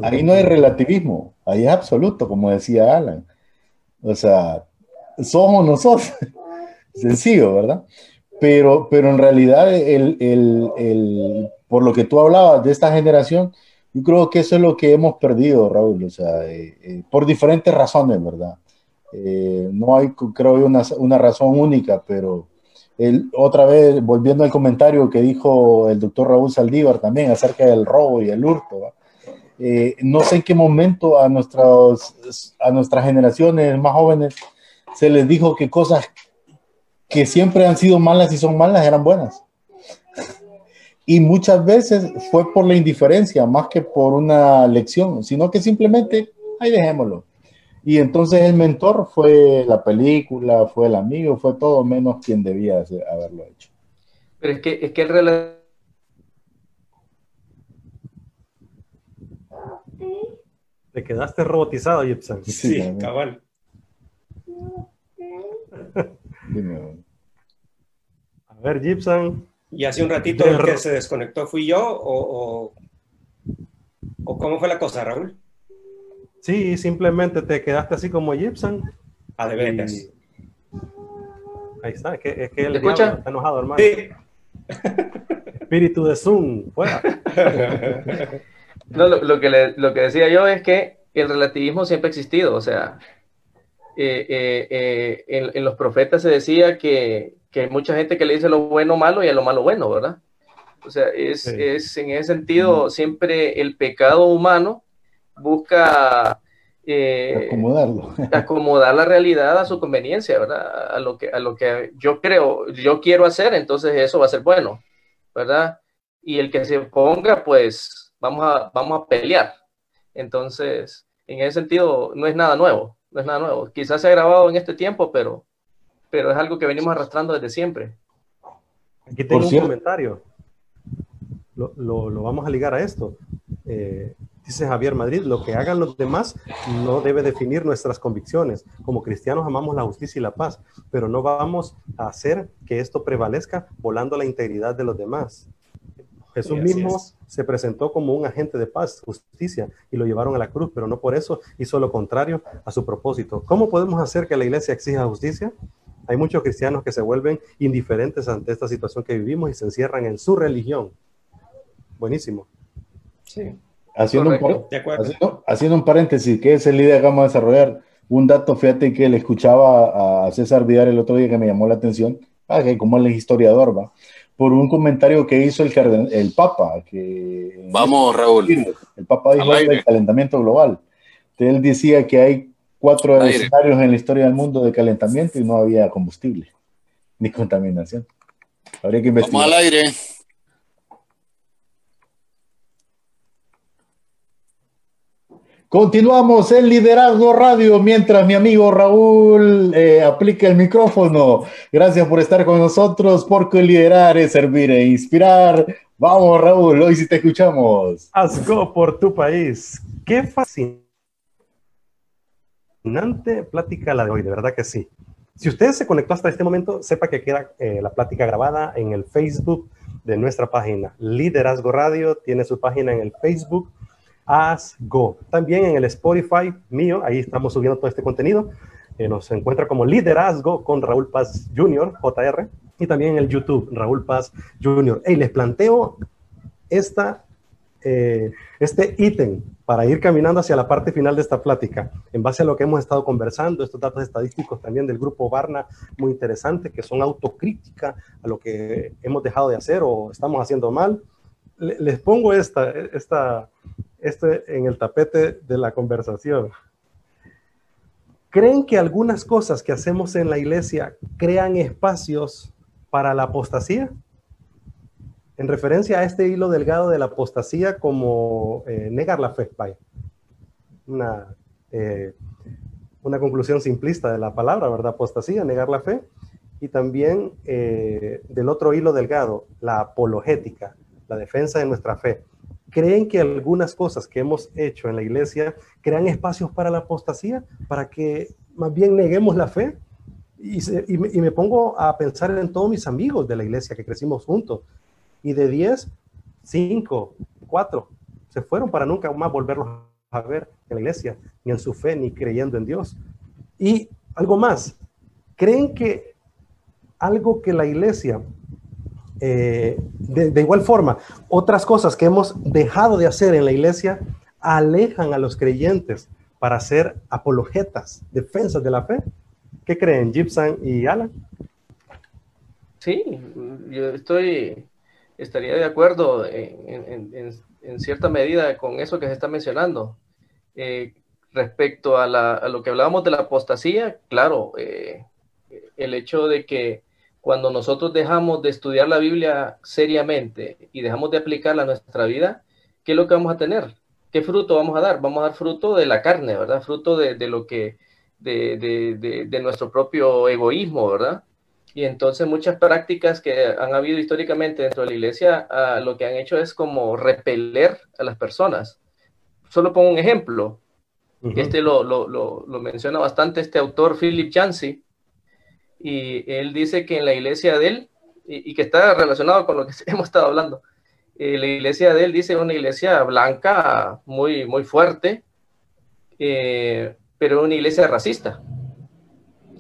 Ahí no hay relativismo, ahí es absoluto, como decía Alan. O sea, somos nosotros. <laughs> Sencillo, ¿verdad? Pero, pero en realidad, el, el, el, por lo que tú hablabas de esta generación, yo creo que eso es lo que hemos perdido, Raúl, o sea, eh, eh, por diferentes razones, ¿verdad? Eh, no hay, creo una, una razón única, pero el, otra vez, volviendo al comentario que dijo el doctor Raúl Saldívar también acerca del robo y el hurto, no sé en qué momento a, nuestras, a nuestras generaciones más jóvenes se les dijo que cosas que siempre han sido malas y son malas eran buenas. Y muchas veces fue por la indiferencia, más que por una lección, sino que simplemente, ahí dejémoslo. Y entonces el mentor fue la película, fue el amigo, fue todo menos quien debía haberlo hecho. Pero es que, es que el Te quedaste robotizado, Gibson. Sí, sí cabal. <laughs> A ver, Gibson. Y hace un ratito el que se desconectó fui yo o, o, cómo fue la cosa, Raúl. Sí, simplemente te quedaste así como Gibson. A ah, de veras. Ahí está, es que, es que el está enojado, hermano. Sí. Espíritu de Zoom, fuera. <laughs> No, lo, que lo que decía yo es que el relativismo siempre ha existido, o sea, eh, eh, eh, en, los profetas se decía que, que, hay mucha gente que le dice lo bueno malo y a lo malo bueno, ¿verdad? O sea, es, es en ese sentido siempre el pecado humano busca acomodarlo. <laughs> acomodar la realidad a su conveniencia, ¿verdad? A lo, que, a lo que yo creo, yo quiero hacer, entonces eso va a ser bueno, ¿verdad? Y el que se ponga, pues vamos a, vamos a pelear. Entonces, en ese sentido, no es nada nuevo no es nada nuevo. Quizás se ha grabado en este tiempo, pero, pero es algo que venimos arrastrando desde siempre. Aquí tengo un comentario. Lo, lo, vamos a ligar a esto. Eh, dice Javier Madrid, lo que hagan los demás no debe definir nuestras convicciones. Como cristianos amamos la justicia y la paz, pero no vamos a hacer que esto prevalezca volando la integridad de los demás. Jesús mismo se presentó como un agente de paz, justicia, y lo llevaron a la cruz, pero no por eso hizo lo contrario a su propósito. ¿Cómo podemos hacer que la iglesia exija justicia? Hay muchos cristianos que se vuelven indiferentes ante esta situación que vivimos y se encierran en su religión. Buenísimo. Sí. Haciendo un, haciendo, un, paréntesis, que es el idea que vamos a desarrollar. Un dato, fíjate que le escuchaba a César Vidal el otro día que me llamó la atención, ah, que como él es historiador, va por un comentario que hizo el, el Papa. Que, Vamos, Raúl. El Papa dijo del calentamiento global. Él decía que hay cuatro escenarios en la historia del mundo de calentamiento y no había combustible <laughs> ni contaminación. Habría que investigar. Vamos al aire. Continuamos en Liderazgo Radio mientras mi amigo Raúl eh, aplica el micrófono. Gracias por estar con nosotros, porque liderar es servir e inspirar. Vamos, Raúl, hoy sí te escuchamos. Asco por tu país. Qué plática la de hoy, de verdad que sí. Si usted se conectó hasta este momento, sepa que queda eh, la plática grabada en el Facebook de nuestra página. Liderazgo Radio tiene su página en el Facebook As Go. También en el Spotify mío, ahí estamos subiendo todo este contenido. Eh, nos encuentra como Liderazgo con Raúl Paz Jr., JR, y también en el YouTube, Raúl Paz Jr. Hey, les planteo esta, eh, este ítem para ir caminando hacia la parte final de esta plática, en base a lo que hemos estado conversando, estos datos estadísticos también del grupo Barna, muy interesantes, que son autocrítica a lo que hemos dejado de hacer o estamos haciendo mal. Les pongo esta, esta, este en el tapete de la conversación. ¿Creen que algunas cosas que hacemos en la iglesia crean espacios para la apostasía? En referencia a este hilo delgado de la apostasía como eh, negar la fe, vaya. Una, eh, una conclusión simplista de la palabra, ¿verdad? Apostasía, negar la fe. Y también eh, del otro hilo delgado, la apologética, la defensa de nuestra fe ¿Creen que algunas cosas que hemos hecho en la iglesia crean espacios para la apostasía? Para que más bien neguemos la fe. Y, me, pongo a pensar en todos mis amigos de la iglesia que crecimos juntos. Y de 10, 5, 4 se fueron para nunca más volverlos a ver en la iglesia, ni en su fe, ni creyendo en Dios. Y algo más, ¿creen que algo que la iglesia eh, de, igual forma, otras cosas que hemos dejado de hacer en la iglesia alejan a los creyentes para ser apologetas, defensas de la fe. ¿Qué creen, Gibson y Alan? Sí, yo estoy, estaría de acuerdo en, cierta medida con eso que se está mencionando. Eh, respecto a, lo que hablábamos de la apostasía, claro, eh, el hecho de que cuando nosotros dejamos de estudiar la Biblia seriamente y dejamos de aplicarla a nuestra vida, ¿qué es lo que vamos a tener? ¿Qué fruto vamos a dar? Vamos a dar fruto de la carne, ¿verdad? Fruto de, lo que, de, nuestro propio egoísmo, ¿verdad? Y entonces muchas prácticas que han habido históricamente dentro de la iglesia, ah, lo que han hecho es como repeler a las personas. Solo pongo un ejemplo. Este lo, lo, menciona bastante este autor, Philip Yancey, y él dice que en la iglesia de él, y, que está relacionado con lo que <laughs> hemos estado hablando, eh, la iglesia de él dice una iglesia blanca muy, muy fuerte, eh, pero una iglesia racista.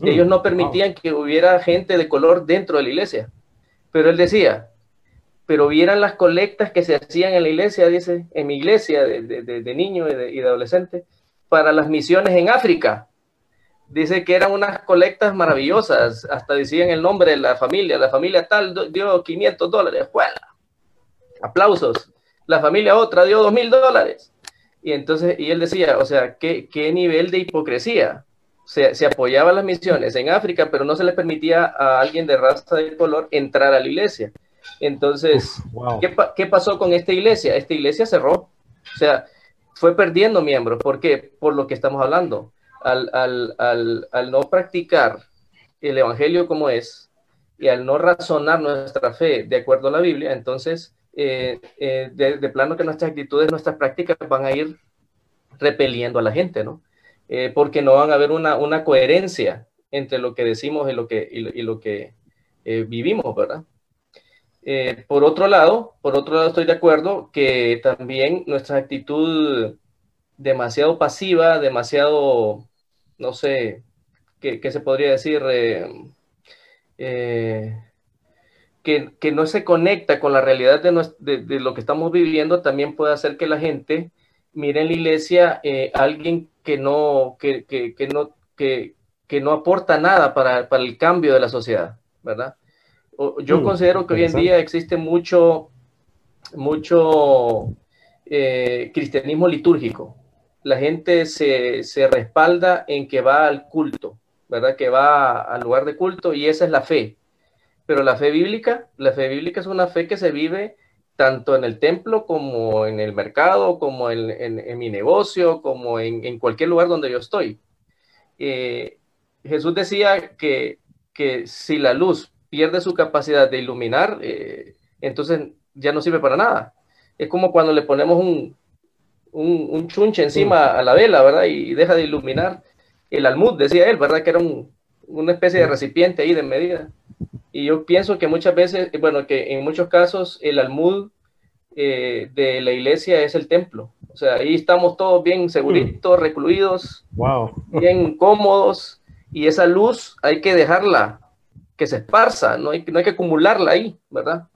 Mm, Ellos no permitían que hubiera gente de color dentro de la iglesia, pero él decía, pero vieran las colectas que se hacían en la iglesia, dice, en mi iglesia de, de, de niño y de, y de adolescente, para las misiones en África dice que eran unas colectas maravillosas, hasta decían el nombre de la familia, la familia tal dio 500 dólares, ¡Juela! aplausos, la familia otra dio 2 mil dólares. Y entonces, y él decía, o sea, ¿qué, qué nivel de hipocresía? Se, se apoyaba las misiones en África, pero no se le permitía a alguien de raza de color entrar a la iglesia. Entonces, ¿qué, ¿qué pasó con esta iglesia? Esta iglesia cerró, o sea, fue perdiendo miembros. ¿Por qué? Por lo que estamos hablando al, no practicar el Evangelio como es y al no razonar nuestra fe de acuerdo a la Biblia, entonces eh, eh, de, plano que nuestras actitudes, nuestras prácticas van a ir repeliendo a la gente, ¿no? Eh, porque no van a haber una, una, coherencia entre lo que decimos y lo que, y lo que vivimos, ¿verdad? por otro lado, por otro lado estoy de acuerdo que también nuestra actitud demasiado pasiva, demasiado no sé, ¿qué, se podría decir? Eh, eh, que, no se conecta con la realidad de, lo que estamos viviendo, también puede hacer que la gente mire en la iglesia eh, alguien que no, que, no, que, no aporta nada para, el cambio de la sociedad, ¿verdad? yo mm, considero que hoy en día existe mucho, mucho cristianismo litúrgico, la gente se, respalda en que va al culto, ¿verdad? Que va al lugar de culto y esa es la fe. Pero la fe bíblica, la fe bíblica es una fe que se vive tanto en el templo como en el mercado, como en, mi negocio, como en, cualquier lugar donde yo estoy. Eh, Jesús decía que, que, si la luz pierde su capacidad de iluminar, eh, entonces ya no sirve para nada. Es como cuando le ponemos un, un, chunche encima a la vela, ¿verdad? Y deja de iluminar. El almud, decía él, ¿verdad? Que era una especie de recipiente ahí de medida. Y yo pienso que muchas veces, bueno, que en muchos casos el almud eh, de la iglesia es el templo. O sea, ahí estamos todos bien seguritos, mm. recluidos, wow. bien cómodos, y esa luz hay que dejarla que se esparza, no hay, no hay que acumularla ahí, ¿verdad?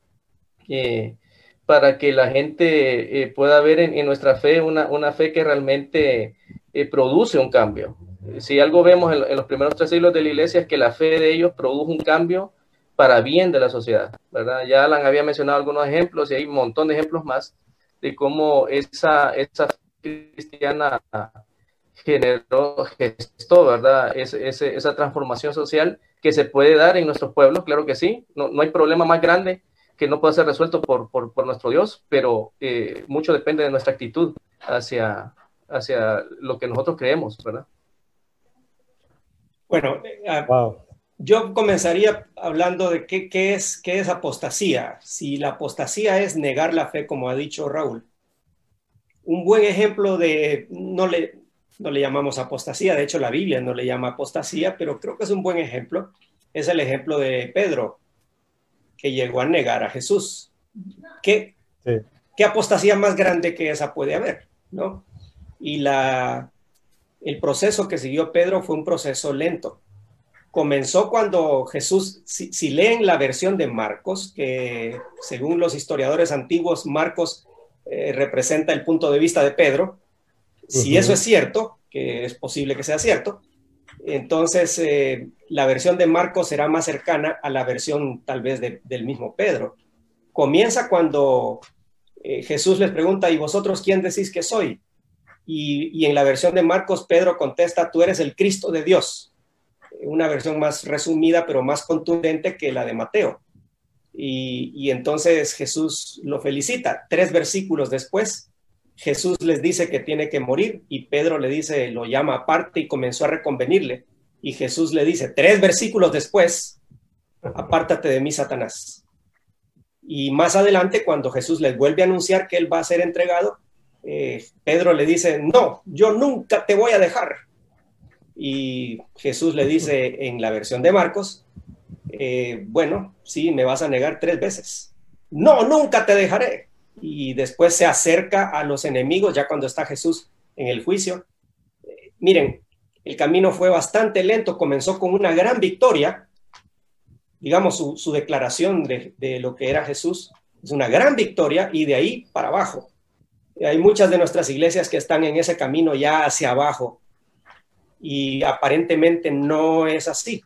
Eh, para que la gente eh, pueda ver en, nuestra fe una, una, fe que realmente produce un cambio. Si algo vemos en, en, los primeros tres siglos de la iglesia es que la fe de ellos produjo un cambio para bien de la sociedad, ¿verdad? Ya Alan había mencionado algunos ejemplos y hay un montón de ejemplos más de cómo esa, esa cristiana generó, gestó, ¿verdad? esa transformación social que se puede dar en nuestros pueblos, claro que sí, no, no hay problema más grande que no pueda ser resuelto por, por, por nuestro Dios, pero eh, mucho depende de nuestra actitud hacia, hacia lo que nosotros creemos, ¿verdad? Bueno, wow. Yo comenzaría hablando de qué, es, qué es apostasía. Si la apostasía es negar la fe, como ha dicho Raúl. Un buen ejemplo de, no le, no le llamamos apostasía, de hecho la Biblia no le llama apostasía, pero creo que es un buen ejemplo, es el ejemplo de Pedro, que llegó a negar a Jesús. ¿Qué, ¿qué apostasía más grande que esa puede haber? ¿no? Y la, el proceso que siguió Pedro fue un proceso lento comenzó cuando Jesús, si, leen la versión de Marcos, que según los historiadores antiguos, Marcos eh, representa el punto de vista de Pedro, si eso es cierto, que es posible que sea cierto, entonces eh, la versión de Marcos será más cercana a la versión tal vez del mismo Pedro. Comienza cuando eh, Jesús les pregunta, ¿y vosotros quién decís que soy? Y, y en la versión de Marcos, Pedro contesta, tú eres el Cristo de Dios una versión más resumida, pero más contundente que la de Mateo. Y, entonces Jesús lo felicita. Tres versículos después, Jesús les dice que tiene que morir y Pedro le dice, lo llama aparte y comenzó a reconvenirle. Y Jesús le dice, tres versículos después, apártate de mí, Satanás. Y más adelante, cuando Jesús les vuelve a anunciar que él va a ser entregado, eh, Pedro le dice, no, yo nunca te voy a dejar. Y Jesús le dice en la versión de Marcos, eh, bueno, sí, me vas a negar tres veces. No, nunca te dejaré. Y después se acerca a los enemigos, ya cuando está Jesús en el juicio. Eh, miren, el camino fue bastante lento, comenzó con una gran victoria, digamos, su, declaración de, de, lo que era Jesús, es una gran victoria y de ahí para abajo. Hay muchas de nuestras iglesias que están en ese camino ya hacia abajo, y aparentemente no es así.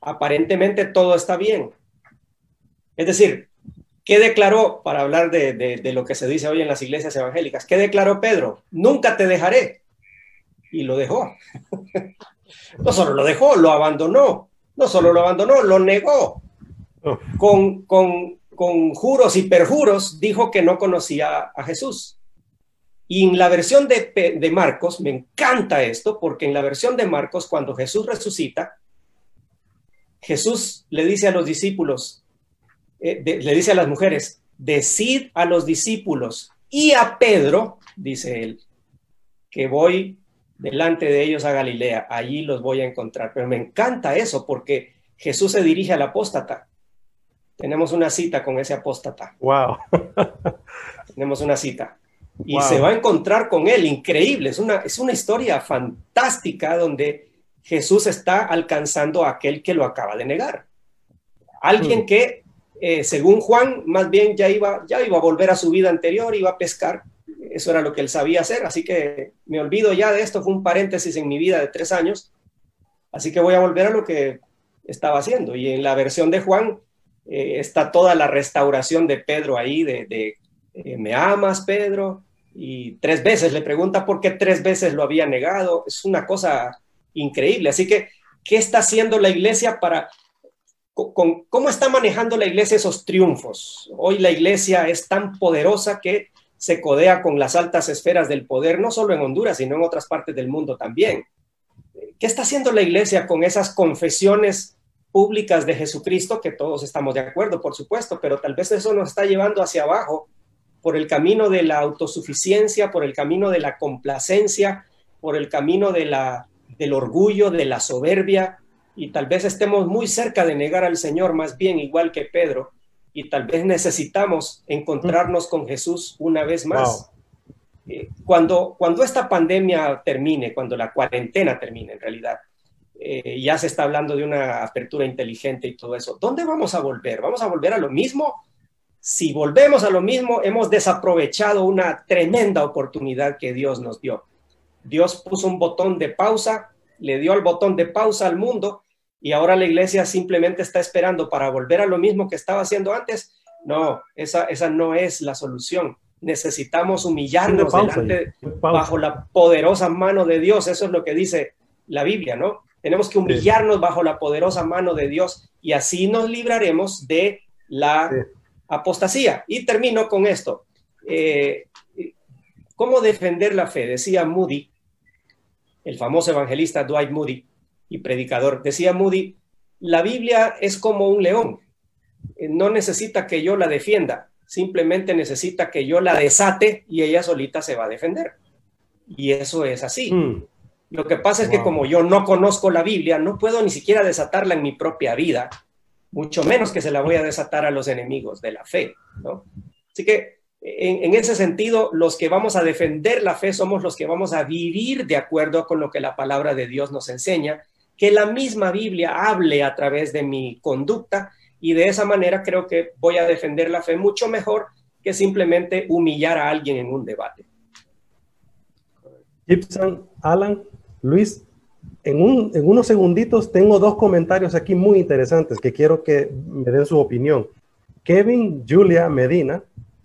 Aparentemente todo está bien. Es decir, ¿qué declaró, para hablar de, lo que se dice hoy en las iglesias evangélicas, qué declaró Pedro? Nunca te dejaré. Y lo dejó. <laughs> no solo lo dejó, lo abandonó. No solo lo abandonó, lo negó. Oh. Con, con, con juros y perjuros dijo que no conocía a Jesús. Y en la versión de, Marcos, me encanta esto, porque en la versión de Marcos, cuando Jesús resucita, Jesús le dice a los discípulos, eh, le dice a las mujeres, decid a los discípulos y a Pedro, dice él, que voy delante de ellos a Galilea, allí los voy a encontrar. Pero me encanta eso porque Jesús se dirige al apóstata. Tenemos una cita con ese apóstata. Wow. Tenemos una cita y se va a encontrar con él. Increíble, es una, es una historia fantástica donde Jesús está alcanzando a aquel que lo acaba de negar. Alguien mm. que, eh, según Juan, más bien ya iba, ya iba a volver a su vida anterior, iba a pescar. Eso era lo que él sabía hacer, así que me olvido ya de esto, fue un paréntesis en mi vida de tres años, así que voy a volver a lo que estaba haciendo. Y en la versión de Juan eh, está toda la restauración de Pedro ahí, de, de eh, ¿me amas, Pedro? Y tres veces le pregunta por qué tres veces lo había negado. Es una cosa increíble. Así que, ¿qué está haciendo la iglesia para cómo está manejando la iglesia esos triunfos. Hoy la iglesia es tan poderosa que se codea con las altas esferas del poder, no solo en Honduras, sino en otras partes del mundo también. ¿Qué está haciendo la iglesia con esas confesiones públicas de Jesucristo, que todos estamos de acuerdo, por supuesto, pero tal vez eso nos está llevando hacia abajo por el camino de la autosuficiencia, por el camino de la complacencia, por el camino de la, del orgullo, de la soberbia, y tal vez estemos muy cerca de negar al Señor, más bien igual que Pedro, y tal vez necesitamos encontrarnos con Jesús una vez más. Eh, cuando, cuando esta pandemia termine, cuando la cuarentena termine en realidad, eh, ya se está hablando de una apertura inteligente y todo eso, ¿dónde vamos a volver? ¿Vamos a volver a lo mismo? Si volvemos a lo mismo, hemos desaprovechado una tremenda oportunidad que Dios nos dio. Dios puso un botón de pausa, le dio el botón de pausa al mundo y ahora la iglesia simplemente está esperando para volver a lo mismo que estaba haciendo antes. No, esa, esa no es la solución. Necesitamos humillarnos delante, bajo la poderosa mano de Dios. Eso es lo que dice la Biblia, ¿no? Tenemos que humillarnos bajo la poderosa mano de Dios y así nos libraremos de la apostasía. Y termino con esto. Eh, ¿Cómo defender la fe? Decía Moody, el famoso evangelista Dwight Moody y predicador. Decía Moody, la Biblia es como un león. Eh, no necesita que yo la defienda, simplemente necesita que yo la desate y ella solita se va a defender. Y eso es así. Hmm. Lo que pasa es que como yo no conozco la Biblia, no puedo ni siquiera desatarla en mi propia vida mucho menos que se la voy a desatar a los enemigos de la fe, ¿no? Así que en, ese sentido, los que vamos a defender la fe somos los que vamos a vivir de acuerdo con lo que la palabra de Dios nos enseña, que la misma Biblia hable a través de mi conducta y de esa manera creo que voy a defender la fe mucho mejor que simplemente humillar a alguien en un debate. Gibson, Alan, Luis, en, unos segunditos tengo dos comentarios aquí muy interesantes que quiero que me den su opinión. Kevin Julia Medina,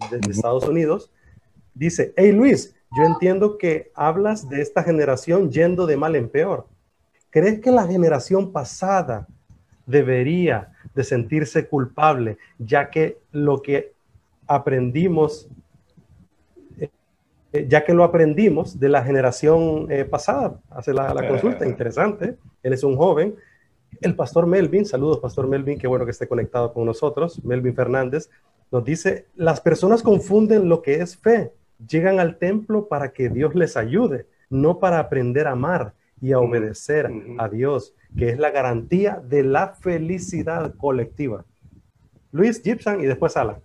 de Estados Unidos, dice, hey Luis, yo entiendo que hablas de esta generación yendo de mal en peor. ¿Crees que la generación pasada debería de sentirse culpable, ya que lo que aprendimos eh, ya que lo aprendimos de la generación eh, pasada, hace la, consulta, interesante, él es un joven. El pastor Melvin, saludos pastor Melvin, qué bueno que esté conectado con nosotros, Melvin Fernández, nos dice, las personas confunden lo que es fe, llegan al templo para que Dios les ayude, no para aprender a amar y a obedecer a Dios, que es la garantía de la felicidad colectiva. Luis Gibson y después Alan.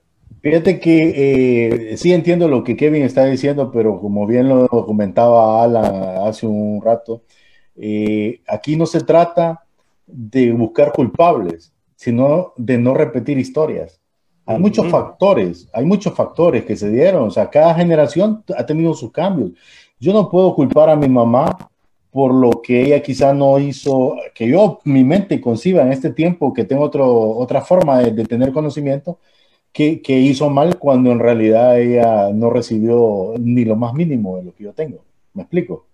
Fíjate que eh, sí entiendo lo que Kevin está diciendo, pero como bien lo comentaba Alan hace un rato, eh, aquí no se trata de buscar culpables, sino de no repetir historias. Hay muchos factores, hay muchos factores que se dieron, o sea, cada generación ha tenido sus cambios. Yo no puedo culpar a mi mamá por lo que ella quizá no hizo, que yo mi mente conciba en este tiempo, que tengo otro, otra forma de tener conocimiento, que, hizo mal cuando en realidad ella no recibió ni lo más mínimo de lo que yo tengo. ¿Me explico?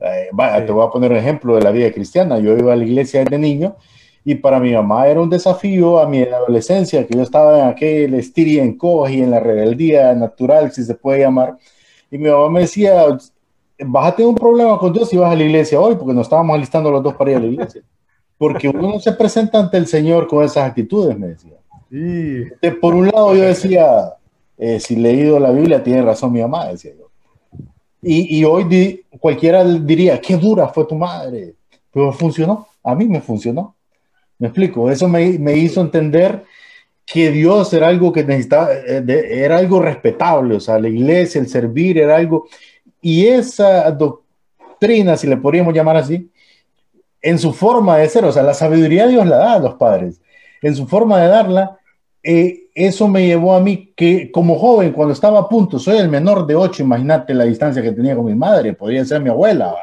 Eh, te voy a poner un ejemplo de la vida cristiana. Yo iba a la iglesia desde niño y para mi mamá era un desafío a mi adolescencia, que yo estaba en aquel estir y encoge en la rebeldía natural, si se puede llamar. Y mi mamá me decía, vas a tener un problema con Dios si vas a la iglesia hoy, porque nos estábamos alistando los dos para ir a la iglesia. Porque uno no se presenta ante el Señor con esas actitudes, me decía. Y por un lado yo decía, eh, si leído la Biblia, tiene razón mi mamá, decía yo. Y, hoy cualquiera diría, qué dura fue tu madre, pero funcionó, a mí me funcionó. Me explico, eso me, me hizo entender que Dios era algo que necesitaba, eh, era algo respetable, o sea, la iglesia, el servir era algo, y esa doctrina, si le podríamos llamar así, en su forma de ser, o sea, la sabiduría Dios la da a los padres, en su forma de darla, eh, eso me llevó a mí que como joven, cuando estaba a punto, soy el menor de ocho, imagínate la distancia que tenía con mi madre, podría ser mi abuela.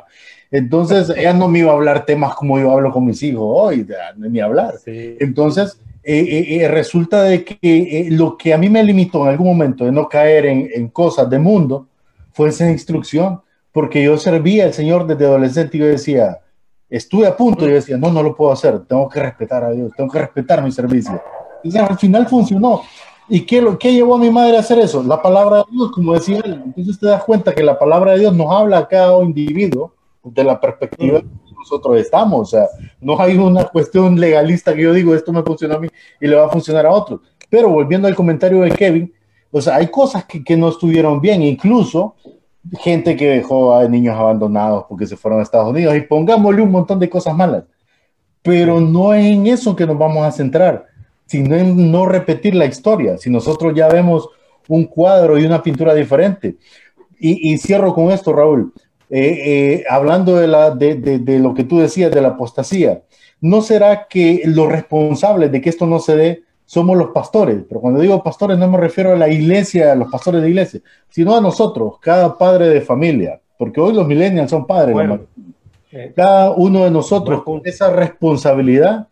Entonces, <laughs> ella no me iba a hablar temas como yo hablo con mis hijos hoy, ni hablar. Entonces, eh, eh, resulta de que lo que a mí me limitó en algún momento de no caer en, en cosas de mundo fue esa instrucción, porque yo servía al Señor desde adolescente y yo decía, estuve a punto y yo decía, no, no lo puedo hacer, tengo que respetar a Dios, tengo que respetar mi servicio. Entonces, al final funcionó. ¿Y qué, lo, qué llevó a mi madre a hacer eso? La palabra de Dios, como decía él. Entonces te das cuenta que la palabra de Dios nos habla a cada individuo de la perspectiva que nosotros estamos. O sea, no hay una cuestión legalista que yo digo, esto me funciona a mí y le va a funcionar a otro. Pero volviendo al comentario de Kevin, o sea, hay cosas que, que no estuvieron bien, incluso gente que dejó a niños abandonados porque se fueron a Estados Unidos y pongámosle un montón de cosas malas. Pero no es en eso que nos vamos a centrar, sino en no repetir la historia. Si nosotros ya vemos un cuadro y una pintura diferente. Y, y cierro con esto, Raúl. Eh, eh, hablando de, la, de, de, de, lo que tú decías de la apostasía, ¿no será que los responsables de que esto no se dé somos los pastores? Pero cuando digo pastores no me refiero a la iglesia, a los pastores de iglesia, sino a nosotros, cada padre de familia, porque hoy los millennials son padres. Bueno, eh, cada uno de nosotros con esa responsabilidad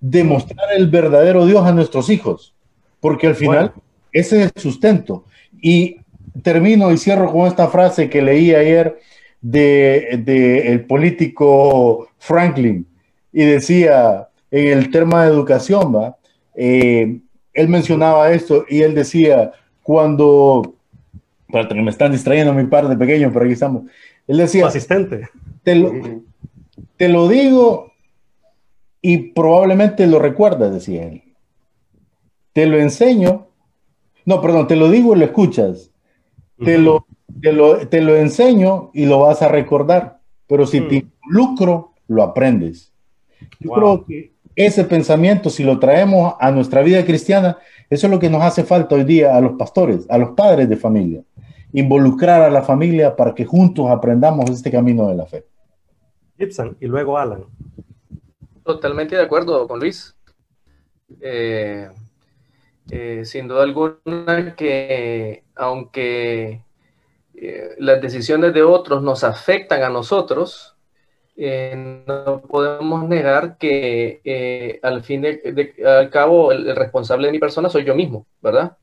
de mostrar el verdadero Dios a nuestros hijos, porque al final bueno. ese es el sustento. Y termino y cierro con esta frase que leí ayer de, de, el político Franklin y decía en el tema de educación, ¿va? Eh, él mencionaba esto y él decía cuando, espérate, me están distrayendo mi parte pequeño, pero aquí estamos. Él decía, asistente. Te lo, te lo digo y probablemente lo recuerdas, decía él. Te lo enseño, no, perdón, te lo digo y lo escuchas. Te uh -huh. lo te lo, te lo, enseño y lo vas a recordar, pero si mm. te involucro, lo aprendes. Yo wow. creo que ese pensamiento, si lo traemos a nuestra vida cristiana, eso es lo que nos hace falta hoy día a los pastores, a los padres de familia. Involucrar a la familia para que juntos aprendamos este camino de la fe. Gibson y luego Alan. Totalmente de acuerdo con Luis. Eh, eh, sin duda alguna que aunque eh, las decisiones de otros nos afectan a nosotros, eh, no podemos negar que eh, al fin de, de, al cabo el, el, responsable de mi persona soy yo mismo, ¿verdad?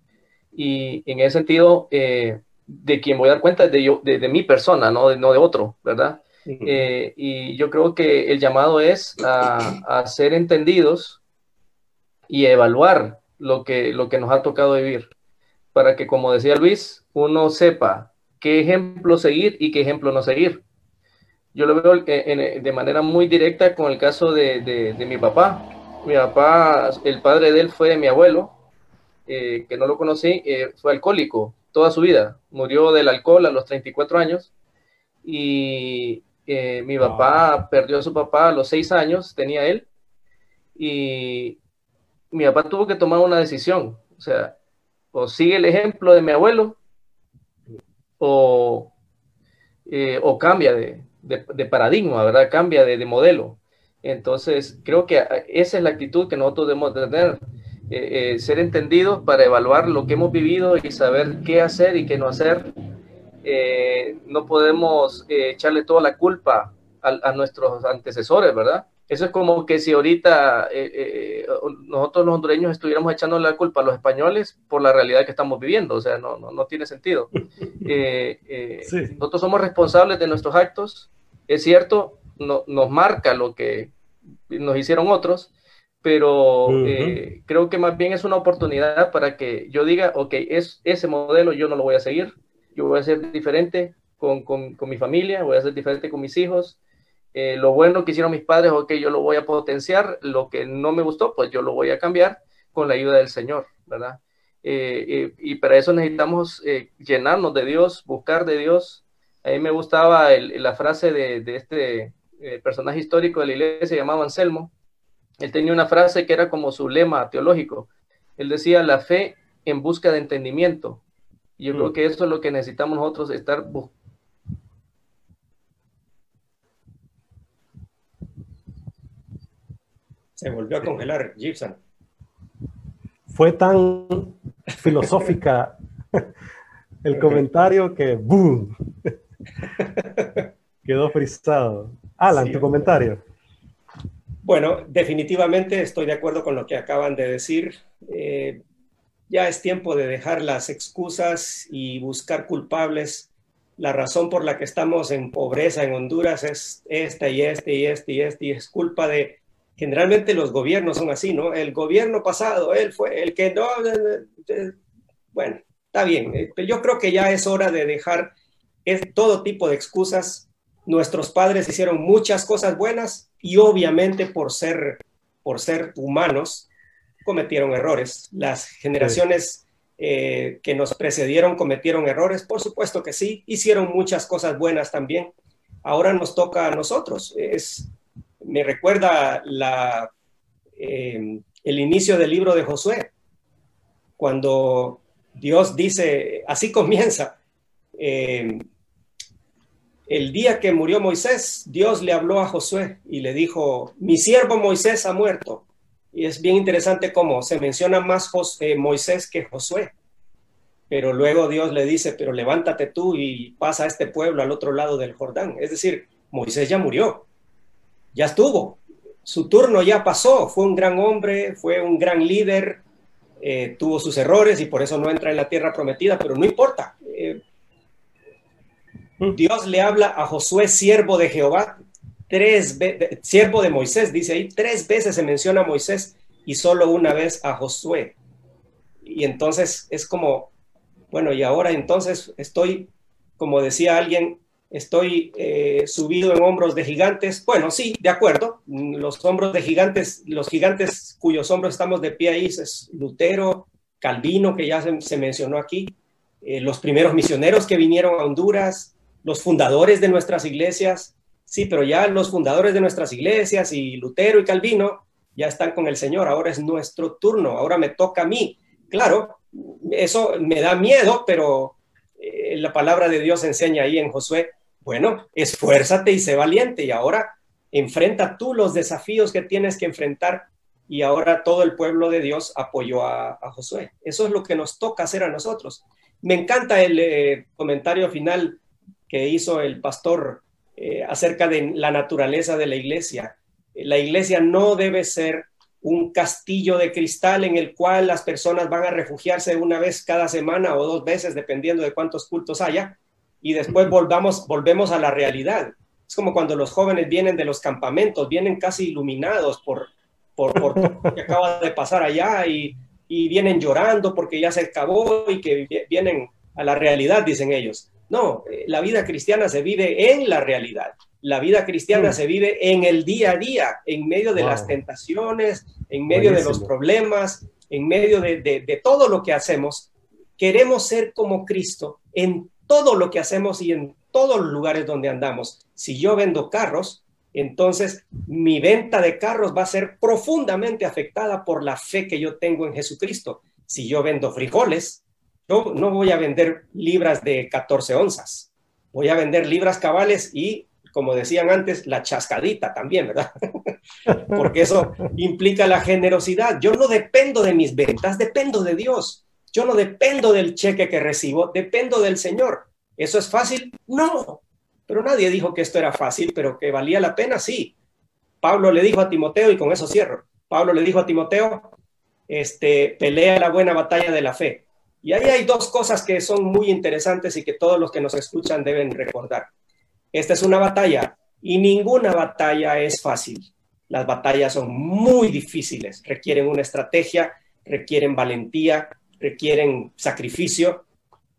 Y en ese sentido, eh, de quien voy a dar cuenta es de, yo, de, de mi persona, no de, no de otro, ¿verdad? Uh -huh. y yo creo que el llamado es a, a, ser entendidos y evaluar lo que, lo que nos ha tocado vivir, para que, como decía Luis, uno sepa qué ejemplo seguir y qué ejemplo no seguir. Yo lo veo de manera muy directa con el caso de, de, de mi papá. Mi papá, el padre de él fue mi abuelo, eh, que no lo conocí, eh, fue alcohólico toda su vida. Murió del alcohol a los 34 años y eh, mi papá perdió a su papá a los 6 años, tenía él, y mi papá tuvo que tomar una decisión. O sea, o sigue el ejemplo de mi abuelo o, eh, o cambia de, de, paradigma, ¿verdad? Cambia de, de, modelo. Entonces, creo que esa es la actitud que nosotros debemos tener, eh, eh, ser entendidos para evaluar lo que hemos vivido y saber qué hacer y qué no hacer. Eh, no podemos echarle toda la culpa a, nuestros antecesores, ¿verdad? Eso es como que si ahorita eh, eh, nosotros los hondureños estuviéramos echando la culpa a los españoles por la realidad que estamos viviendo, o sea, no, no, no tiene sentido. <laughs> Eh, eh, sí. Nosotros somos responsables de nuestros actos, es cierto, no, nos marca lo que nos hicieron otros, pero uh -huh. creo que más bien es una oportunidad para que yo diga, ok, es, ese modelo yo no lo voy a seguir, yo voy a ser diferente con, con, con mi familia, voy a ser diferente con mis hijos, eh, lo bueno que hicieron mis padres, ok, yo lo voy a potenciar, lo que no me gustó, pues yo lo voy a cambiar con la ayuda del Señor, ¿verdad? Eh, eh, y para eso necesitamos llenarnos de Dios, buscar de Dios. A mí me gustaba el, la frase de, de este personaje histórico de la iglesia llamado Anselmo. Él tenía una frase que era como su lema teológico. Él decía, la fe en busca de entendimiento. Y yo mm. creo que eso es lo que necesitamos nosotros, estar buscando Se volvió a congelar Gibson. Fue tan filosófica <laughs> el comentario que ¡boom! <laughs> Quedó frisado. Alan, sí, tu comentario. Bueno, definitivamente estoy de acuerdo con lo que acaban de decir. Eh, ya es tiempo de dejar las excusas y buscar culpables la razón por la que estamos en pobreza en Honduras es esta y este y este y este y es culpa de, generalmente los gobiernos son así, ¿no? El gobierno pasado, él fue el que no, bueno, está bien, eh, yo creo que ya es hora de dejar todo tipo de excusas. Nuestros padres hicieron muchas cosas buenas y obviamente por ser, por ser humanos cometieron errores. Las generaciones... Eh, que nos precedieron cometieron errores, por supuesto que sí, hicieron muchas cosas buenas también. Ahora nos toca a nosotros. Es, me recuerda eh, el inicio del libro de Josué, cuando Dios dice, así comienza, eh, el día que murió Moisés, Dios le habló a Josué y le dijo, mi siervo Moisés ha muerto. Y es bien interesante cómo se menciona más eh, Moisés que Josué. Pero luego Dios le dice, pero levántate tú y pasa a este pueblo al otro lado del Jordán. Es decir, Moisés ya murió, ya estuvo, su turno ya pasó, fue un gran hombre, fue un gran líder, eh, tuvo sus errores y por eso no entra en la tierra prometida, pero no importa. Eh, Dios le habla a Josué, siervo de Jehová, tres veces, siervo de Moisés, dice ahí, tres veces se menciona a Moisés y solo una vez a Josué. Y entonces es como, bueno, y ahora entonces estoy, como decía alguien, estoy eh, subido en hombros de gigantes. Bueno, sí, de acuerdo, los hombros de gigantes, los gigantes cuyos hombros estamos de pie ahí es Lutero, Calvino, que ya se, mencionó aquí, eh, los primeros misioneros que vinieron a Honduras, los fundadores de nuestras iglesias, Sí, pero ya los fundadores de nuestras iglesias y Lutero y Calvino ya están con el Señor, ahora es nuestro turno, ahora me toca a mí. Claro, eso me da miedo, pero eh, la palabra de Dios enseña ahí en Josué, bueno, esfuérzate y sé valiente y ahora enfrenta tú los desafíos que tienes que enfrentar y ahora todo el pueblo de Dios apoyó a, Josué. Eso es lo que nos toca hacer a nosotros. Me encanta el eh, comentario final que hizo el pastor eh, acerca de la naturaleza de la iglesia. La iglesia no debe ser un castillo de cristal en el cual las personas van a refugiarse una vez cada semana o dos veces, dependiendo de cuántos cultos haya, y después volvamos, volvemos a la realidad. Es como cuando los jóvenes vienen de los campamentos, vienen casi iluminados por, por, por <laughs> lo que acaba de pasar allá y, y vienen llorando porque ya se acabó y que vienen a la realidad, dicen ellos. No, eh, la vida cristiana se vive en la realidad. La vida cristiana mm. se vive en el día a día, en medio de las tentaciones, en medio de los problemas, en medio de, todo lo que hacemos. Queremos ser como Cristo en todo lo que hacemos y en todos los lugares donde andamos. Si yo vendo carros, entonces mi venta de carros va a ser profundamente afectada por la fe que yo tengo en Jesucristo. Si yo vendo frijoles, yo no voy a vender libras de 14 onzas, voy a vender libras cabales y, como decían antes, la chascadita también, ¿verdad? <laughs> Porque eso implica la generosidad. Yo no dependo de mis ventas, dependo de Dios. Yo no dependo del cheque que recibo, dependo del Señor. ¿Eso es fácil? No. Pero nadie dijo que esto era fácil, pero que valía la pena, sí. Pablo le dijo a Timoteo, y con eso cierro, Pablo le dijo a Timoteo, este, pelea la buena batalla de la fe. Y ahí hay dos cosas que son muy interesantes y que todos los que nos escuchan deben recordar. Esta es una batalla y ninguna batalla es fácil. Las batallas son muy difíciles, requieren una estrategia, requieren valentía, requieren sacrificio,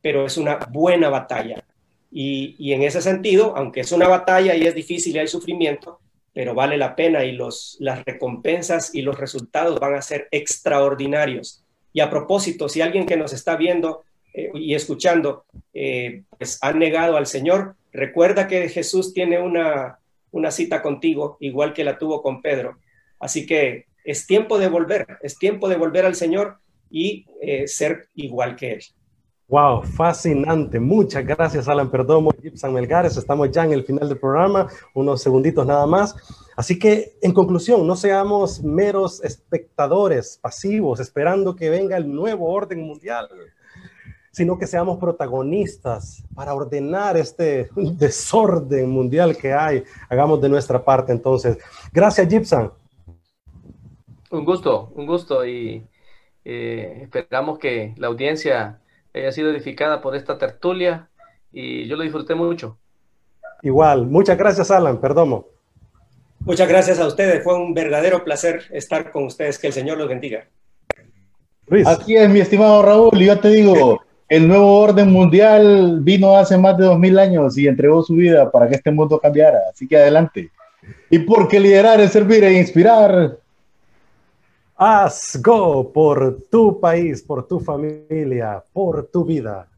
pero es una buena batalla. Y, en ese sentido, aunque es una batalla y es difícil y hay sufrimiento, pero vale la pena y los, las recompensas y los resultados van a ser extraordinarios. Y a propósito, si alguien que nos está viendo eh, y escuchando eh, pues ha negado al Señor, recuerda que Jesús tiene una, una cita contigo, igual que la tuvo con Pedro. Así que es tiempo de volver, es tiempo de volver al Señor y eh, ser igual que Él. Wow, fascinante. Muchas gracias, Alan Perdomo, Gibson Melgares. Estamos ya en el final del programa, unos segunditos nada más. Así que, en conclusión, no seamos meros espectadores pasivos esperando que venga el nuevo orden mundial, sino que seamos protagonistas para ordenar este <laughs> desorden mundial que hay. Hagamos de nuestra parte, entonces. Gracias, Gibson. Un gusto, un gusto y eh, esperamos que la audiencia haya sido edificada por esta tertulia y yo lo disfruté mucho. Igual, muchas gracias Alan, Perdomo. Muchas gracias a ustedes, fue un verdadero placer estar con ustedes, que el Señor los bendiga. Luis. Así es, mi estimado Raúl, y yo te digo, el nuevo orden mundial vino hace más de dos mil años y entregó su vida para que este mundo cambiara, así que adelante. Y porque liderar es servir e inspirar. Haz go por tu país, por tu familia, por tu vida.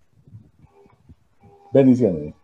Bendiciones.